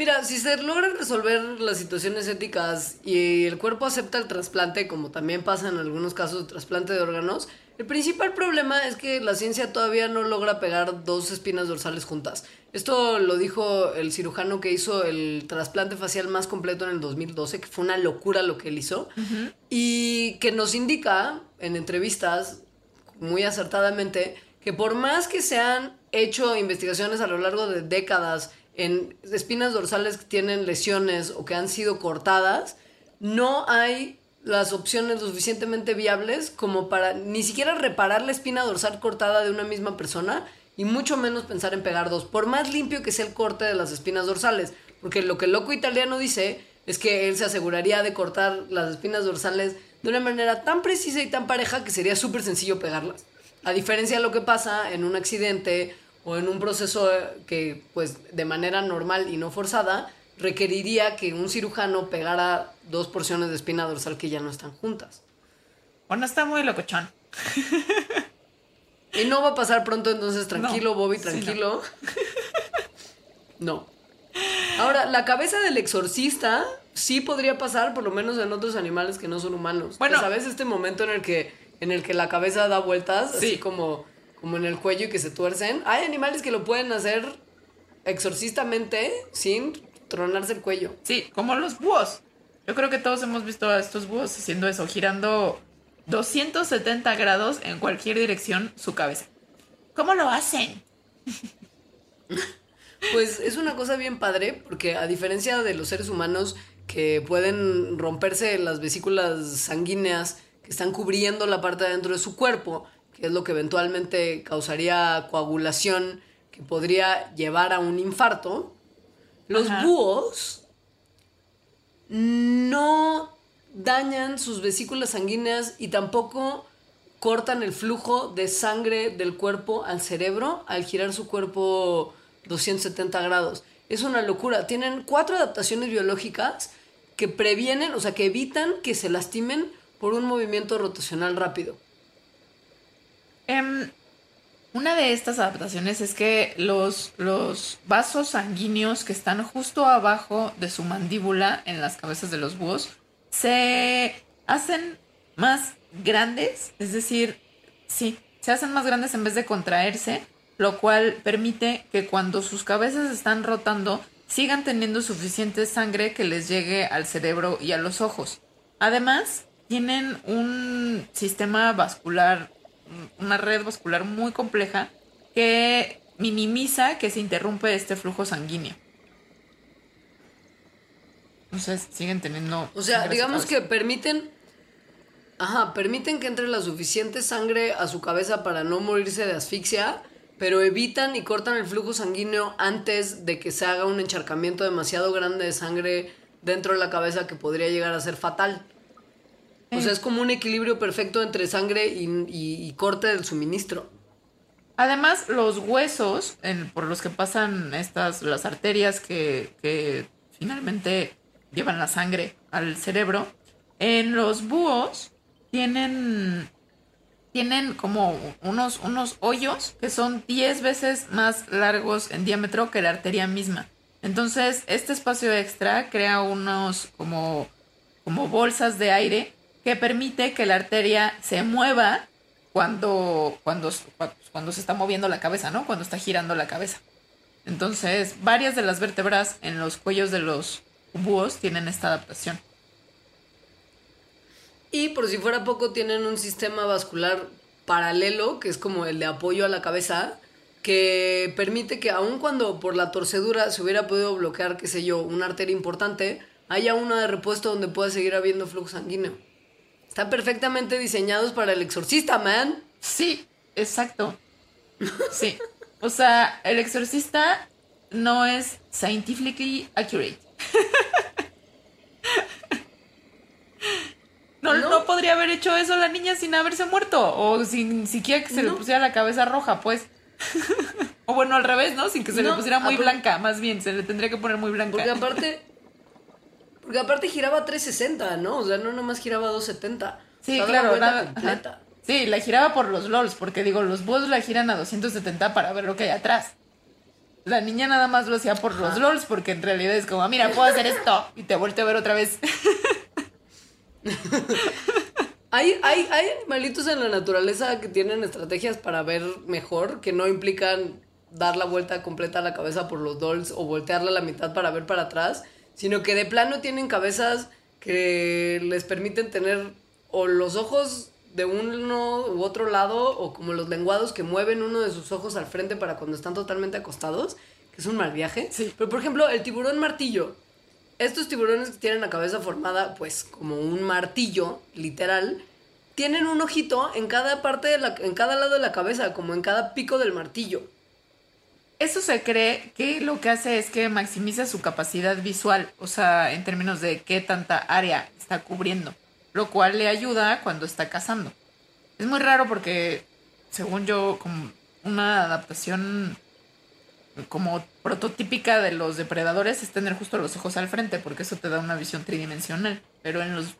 Mira, si se logran resolver las situaciones éticas y el cuerpo acepta el trasplante, como también pasa en algunos casos de trasplante de órganos, el principal problema es que la ciencia todavía no logra pegar dos espinas dorsales juntas. Esto lo dijo el cirujano que hizo el trasplante facial más completo en el 2012, que fue una locura lo que él hizo, y que nos indica en entrevistas muy acertadamente que por más que se han hecho investigaciones a lo largo de décadas en espinas dorsales que tienen lesiones o que han sido cortadas, no hay las opciones lo suficientemente viables como para ni siquiera reparar la espina dorsal cortada de una misma persona y mucho menos pensar en pegar dos, por más limpio que sea el corte de las espinas dorsales, porque lo que el loco italiano dice es que él se aseguraría de cortar las espinas dorsales de una manera tan precisa y tan pareja que sería súper sencillo pegarlas. A diferencia de lo que pasa en un accidente o en un proceso que, pues, de manera normal y no forzada, requeriría que un cirujano pegara dos porciones de espina dorsal que ya no están juntas.
Bueno, está muy locochón.
Y no va a pasar pronto, entonces tranquilo,
No.
Bobby,
Sí,
tranquilo. no. Ahora, la cabeza del exorcista sí podría pasar, por lo menos en otros animales que no son humanos.
Bueno.
Bueno, ¿sabes este momento en el que en el que la cabeza da vueltas, así
Sí.
como como en el cuello y que se tuercen? Hay animales que lo pueden hacer exorcistamente sin tronarse el cuello.
Sí, como los búhos. Yo creo que todos hemos visto a estos búhos haciendo eso, girando 270 grados en cualquier dirección su cabeza. ¿Cómo lo hacen?
Pues es una cosa bien padre, porque a diferencia de los seres humanos que pueden romperse las vesículas sanguíneas que están cubriendo la parte de dentro de su cuerpo, que es lo que eventualmente causaría coagulación que podría llevar a un infarto, los
Ajá.
búhos no dañan sus vesículas sanguíneas y tampoco cortan el flujo de sangre del cuerpo al cerebro al girar su cuerpo 270 grados. Es una locura. Tienen cuatro adaptaciones biológicas que previenen, o sea, que evitan que se lastimen por un movimiento rotacional rápido.
Em, una de estas adaptaciones es que los, los vasos sanguíneos que están justo abajo de su mandíbula en las cabezas de los búhos se hacen más grandes, es decir, sí, se hacen más grandes en vez de contraerse, lo cual permite que cuando sus cabezas están rotando sigan teniendo suficiente sangre que les llegue al cerebro y a los ojos. Además, tienen un sistema vascular, una red vascular muy compleja que minimiza que se interrumpe este flujo sanguíneo. Entonces siguen teniendo.
O sea, digamos que permiten. Ajá, permiten que entre la suficiente sangre a su cabeza para no morirse de asfixia, pero evitan y cortan el flujo sanguíneo antes de que se haga un encharcamiento demasiado grande de sangre dentro de la cabeza que podría llegar a ser fatal. O sea, es como un equilibrio perfecto entre sangre y, y- y corte del suministro.
Además, los huesos en- por los que pasan estas, las arterias que, que finalmente llevan la sangre al cerebro, en los búhos tienen, tienen como unos, unos hoyos que son 10 veces más largos en diámetro que la arteria misma. Entonces, este espacio extra crea unos como, como bolsas de aire que permite que la arteria se mueva cuando, cuando, cuando se está moviendo la cabeza, ¿no? Cuando está girando la cabeza. Entonces, varias de las vértebras en los cuellos de los búhos tienen esta adaptación.
Y por si fuera poco, tienen un sistema vascular paralelo, que es como el de apoyo a la cabeza, que permite que aun cuando por la torcedura se hubiera podido bloquear, qué sé yo, una arteria importante, haya una de repuesto donde pueda seguir habiendo flujo sanguíneo. Están perfectamente diseñados para el exorcista, man.
Sí, exacto. Sí. O sea, el exorcista no es scientifically accurate. No,
¿No?
no podría haber hecho eso la niña sin haberse muerto. O sin siquiera que se le pusiera la cabeza roja, pues. o bueno, al revés, ¿no? Sin que se le pusiera muy blanca, más bien. Se le tendría que poner muy blanca.
Porque aparte. Porque aparte giraba 360, ¿no? O sea, no nomás giraba 270.
Sí,
O sea, daba
claro,
completa.
ajá. Sí, la giraba por los LOLs, porque digo, los búhos la giran a 270 para ver lo que hay atrás. La niña nada más lo hacía por los LOLs, porque en realidad es como, "Ah, mira, puedo hacer esto. Y te vuelto a ver otra vez.
Hay, hay, hay animalitos en la naturaleza que tienen estrategias para ver mejor, que no implican dar la vuelta completa a la cabeza por los dolls o voltearla a la mitad para ver para atrás, sino que de plano tienen cabezas que les permiten tener o los ojos de uno u otro lado o como los lenguados que mueven uno de sus ojos al frente para cuando están totalmente acostados, que es un mal viaje.
Sí.
Pero por ejemplo, el tiburón martillo, estos tiburones que tienen la cabeza formada, pues, como un martillo, literal, tienen un ojito en cada parte de la, en cada lado de la cabeza, como en cada pico del martillo.
Eso se cree que lo que hace es que maximiza su capacidad visual, o sea, en términos de qué tanta área está cubriendo, lo cual le ayuda cuando está cazando. Es muy raro porque, según yo, como una adaptación como prototípica de los depredadores es tener justo los ojos al frente, porque eso te da una visión tridimensional, pero en los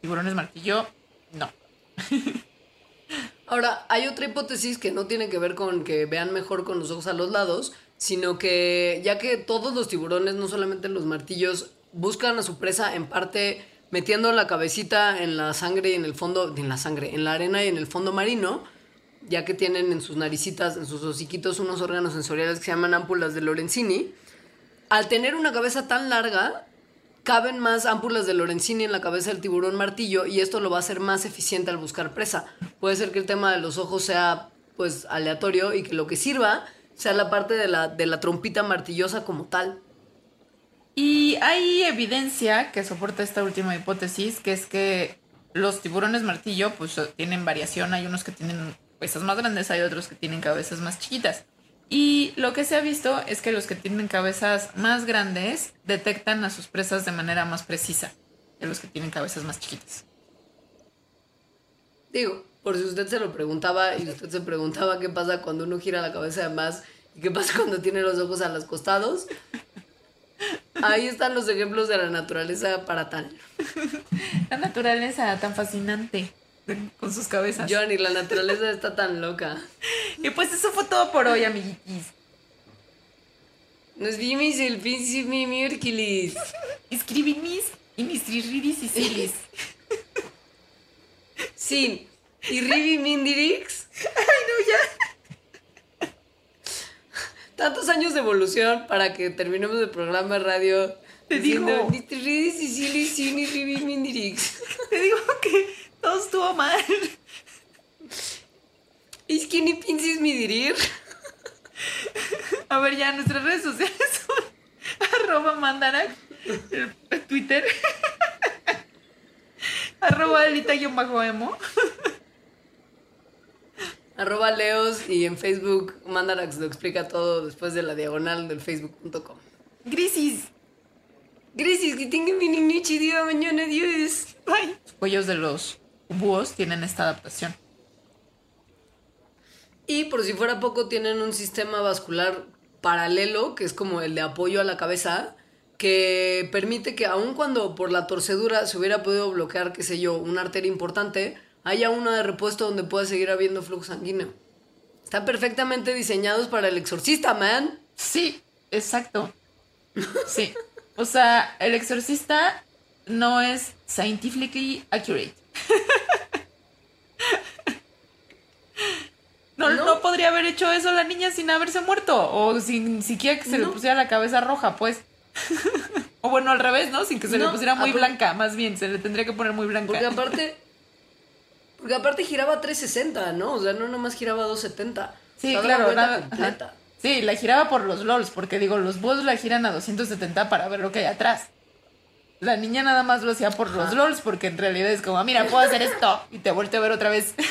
tiburones martillo, no.
Ahora, hay otra hipótesis que no tiene que ver con que vean mejor con los ojos a los lados, sino que ya que todos los tiburones, no solamente los martillos, buscan a su presa en parte metiendo la cabecita en la sangre y en el fondo, en la sangre, en la arena y en el fondo marino, ya que tienen en sus naricitas, en sus hociquitos, unos órganos sensoriales que se llaman ámpulas de Lorenzini, al tener una cabeza tan larga, caben más ámpulas de Lorenzini en la cabeza del tiburón martillo y esto lo va a hacer más eficiente al buscar presa. Puede ser que el tema de los ojos sea pues aleatorio y que lo que sirva sea la parte de la, de la trompita martillosa como tal.
Y hay evidencia que soporta esta última hipótesis, que es que los tiburones martillo pues tienen variación, hay unos que tienen cabezas más grandes, hay otros que tienen cabezas más chiquitas. Y lo que se ha visto es que los que tienen cabezas más grandes detectan a sus presas de manera más precisa que los que tienen cabezas más chiquitas.
Digo, por si usted se lo preguntaba y usted se preguntaba qué pasa cuando uno gira la cabeza de más y qué pasa cuando tiene los ojos a los costados. Ahí están los ejemplos de la naturaleza para tal.
La naturaleza tan fascinante con sus cabezas.
Johnny, la naturaleza está tan loca.
Y pues eso fue todo por hoy, amiguitis.
Nos vimos el príncipe miércoles.
Escribimis y mis rirris y silis.
Sí. ¿Y Rivi Mindirix?
Ay, no, ya.
Tantos años de evolución para que terminemos el programa de radio.
Te
diciendo,
digo.
Ni rirris y silis, sí, ni Rivi Mindirix.
Te digo que todo estuvo mal.
Es que ni pinches mi dirir.
A ver, ya nuestras redes sociales son arroba mandarac, el- Twitter, arroba elita-emo,
Arroba Leos y en Facebook Mandarax lo explica todo después de la diagonal del facebook.com.
Grisis,
Gracias, que tengan mi noche, día, mañana, adiós.
bye. Los cuellos de los búhos tienen esta adaptación.
Y por si fuera poco, tienen un sistema vascular paralelo, que es como el de apoyo a la cabeza, que permite que aun cuando por la torcedura se hubiera podido bloquear, qué sé yo, una arteria importante, haya una de repuesto donde pueda seguir habiendo flujo sanguíneo. Están perfectamente diseñados para el exorcista, man.
Sí, exacto. Sí. O sea, el exorcista no es scientifically accurate. No,
¿No?
no podría haber hecho eso la niña sin haberse muerto. O sin siquiera que se le pusiera la cabeza roja, pues. o bueno, al revés, ¿no? Sin que se le pusiera muy blanca, más bien. Se le tendría que poner muy blanca.
Porque aparte. Porque aparte giraba 360, ¿no? O sea, no nomás giraba 270.
Sí,
O sea, daba
claro. nada-
completa.
ajá. Sí, la giraba por los LOLs, porque digo, los búhos la giran a 270 para ver lo que hay atrás. La niña nada más lo hacía por los LOLs, porque en realidad es como, mira, puedo hacer esto. Y te vuelto a ver otra vez.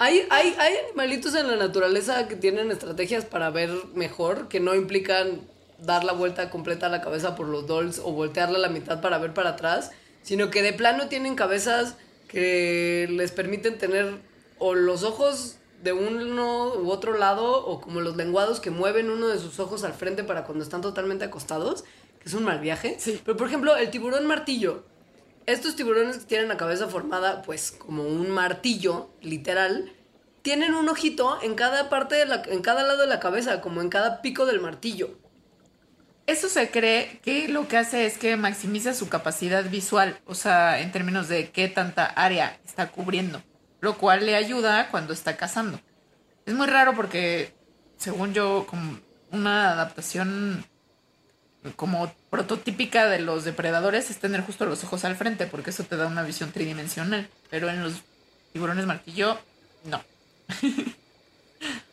Hay, hay, hay animalitos en la naturaleza que tienen estrategias para ver mejor, que no implican dar la vuelta completa a la cabeza por los dolls o voltearla a la mitad para ver para atrás, sino que de plano tienen cabezas que les permiten tener o los ojos de uno u otro lado o como los lenguados que mueven uno de sus ojos al frente para cuando están totalmente acostados, que es un mal viaje.
Sí.
Pero por ejemplo, el tiburón martillo, estos tiburones que tienen la cabeza formada, pues, como un martillo, literal, tienen un ojito en cada parte de la, en cada lado de la cabeza, como en cada pico del martillo.
Eso se cree que lo que hace es que maximiza su capacidad visual, o sea, en términos de qué tanta área está cubriendo, lo cual le ayuda cuando está cazando. Es muy raro porque, según yo, como una adaptación como prototípica de los depredadores es tener justo los ojos al frente, porque eso te da una visión tridimensional, pero en los tiburones martillo, no.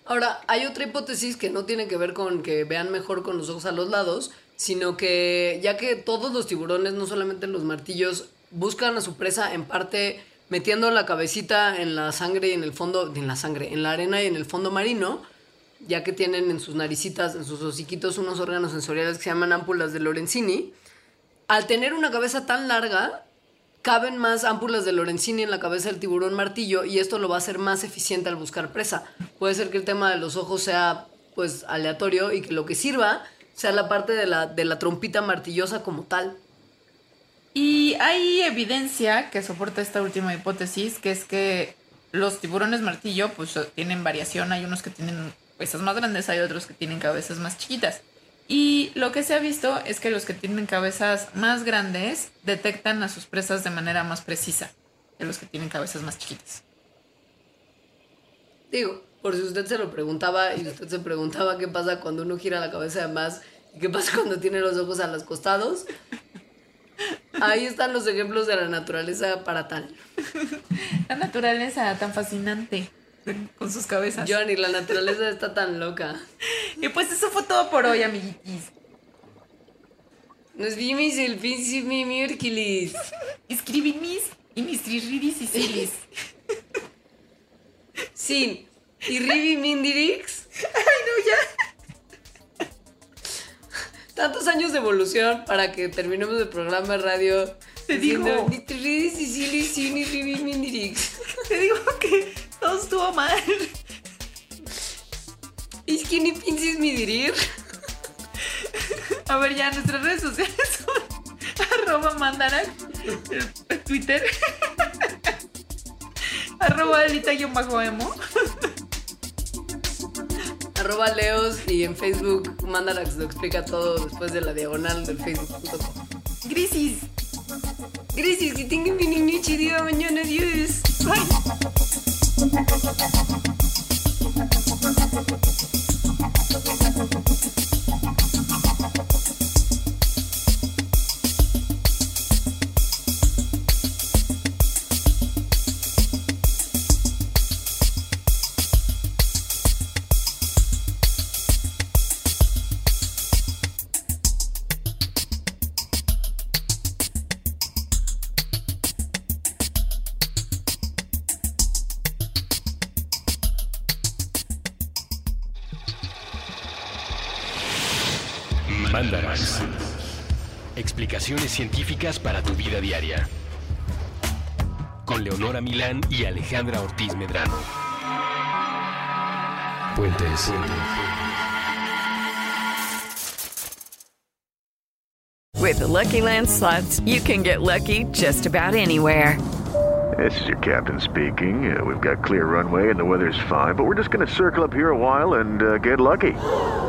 Ahora, hay otra hipótesis que no tiene que ver con que vean mejor con los ojos a los lados, sino que ya que todos los tiburones, no solamente los martillos, buscan a su presa en parte metiendo la cabecita en la sangre y en el fondo, en la sangre, en la arena y en el fondo marino, ya que tienen en sus naricitas, en sus hociquitos, unos órganos sensoriales que se llaman ámpulas de Lorenzini, al tener una cabeza tan larga, caben más ámpulas de Lorenzini en la cabeza del tiburón martillo y esto lo va a hacer más eficiente al buscar presa. Puede ser que el tema de los ojos sea pues aleatorio y que lo que sirva sea la parte de la, de la trompita martillosa como tal.
Y hay evidencia que soporta esta última hipótesis, que es que los tiburones martillo pues tienen variación, hay unos que tienen cabezas más grandes, hay otros que tienen cabezas más chiquitas. Y lo que se ha visto es que los que tienen cabezas más grandes detectan a sus presas de manera más precisa que los que tienen cabezas más chiquitas.
Digo, por si usted se lo preguntaba y usted se preguntaba qué pasa cuando uno gira la cabeza de más ¿Y qué pasa cuando tiene los ojos a los costados? Ahí están los ejemplos de la naturaleza para tal.
La naturaleza tan fascinante con sus cabezas.
Johnny, la naturaleza está tan loca.
Y pues eso fue todo por hoy, amiguitis.
Nos vimos el príncipe miércoles.
Escribí mis y mis ridis y silis.
Sí. ¿Y Ribi Mindirix? Tantos años de evolución para que terminemos el programa de radio.
Te digo. Te digo que todo estuvo mal.
Es que ni pinches mi dirir.
A ver, ya nuestras redes sociales son arroba mandarac, el- Twitter, arroba delita-emo,
Arroba Leos y en Facebook Mandarax lo explica todo después de la diagonal del Facebook.com.
Grisis.
Gracias, que tengan un noche día mañana. Adiós.
Bye.
Explicaciones científicas para tu vida diaria. Con Leonora Milán y Alejandra Ortiz Medrano. Puentes.
With the Lucky Land slots, you can get lucky just about anywhere.
This is your captain speaking. Uh, we've got clear runway and the weather's fine, but we're just going to circle up here a while and uh, get lucky.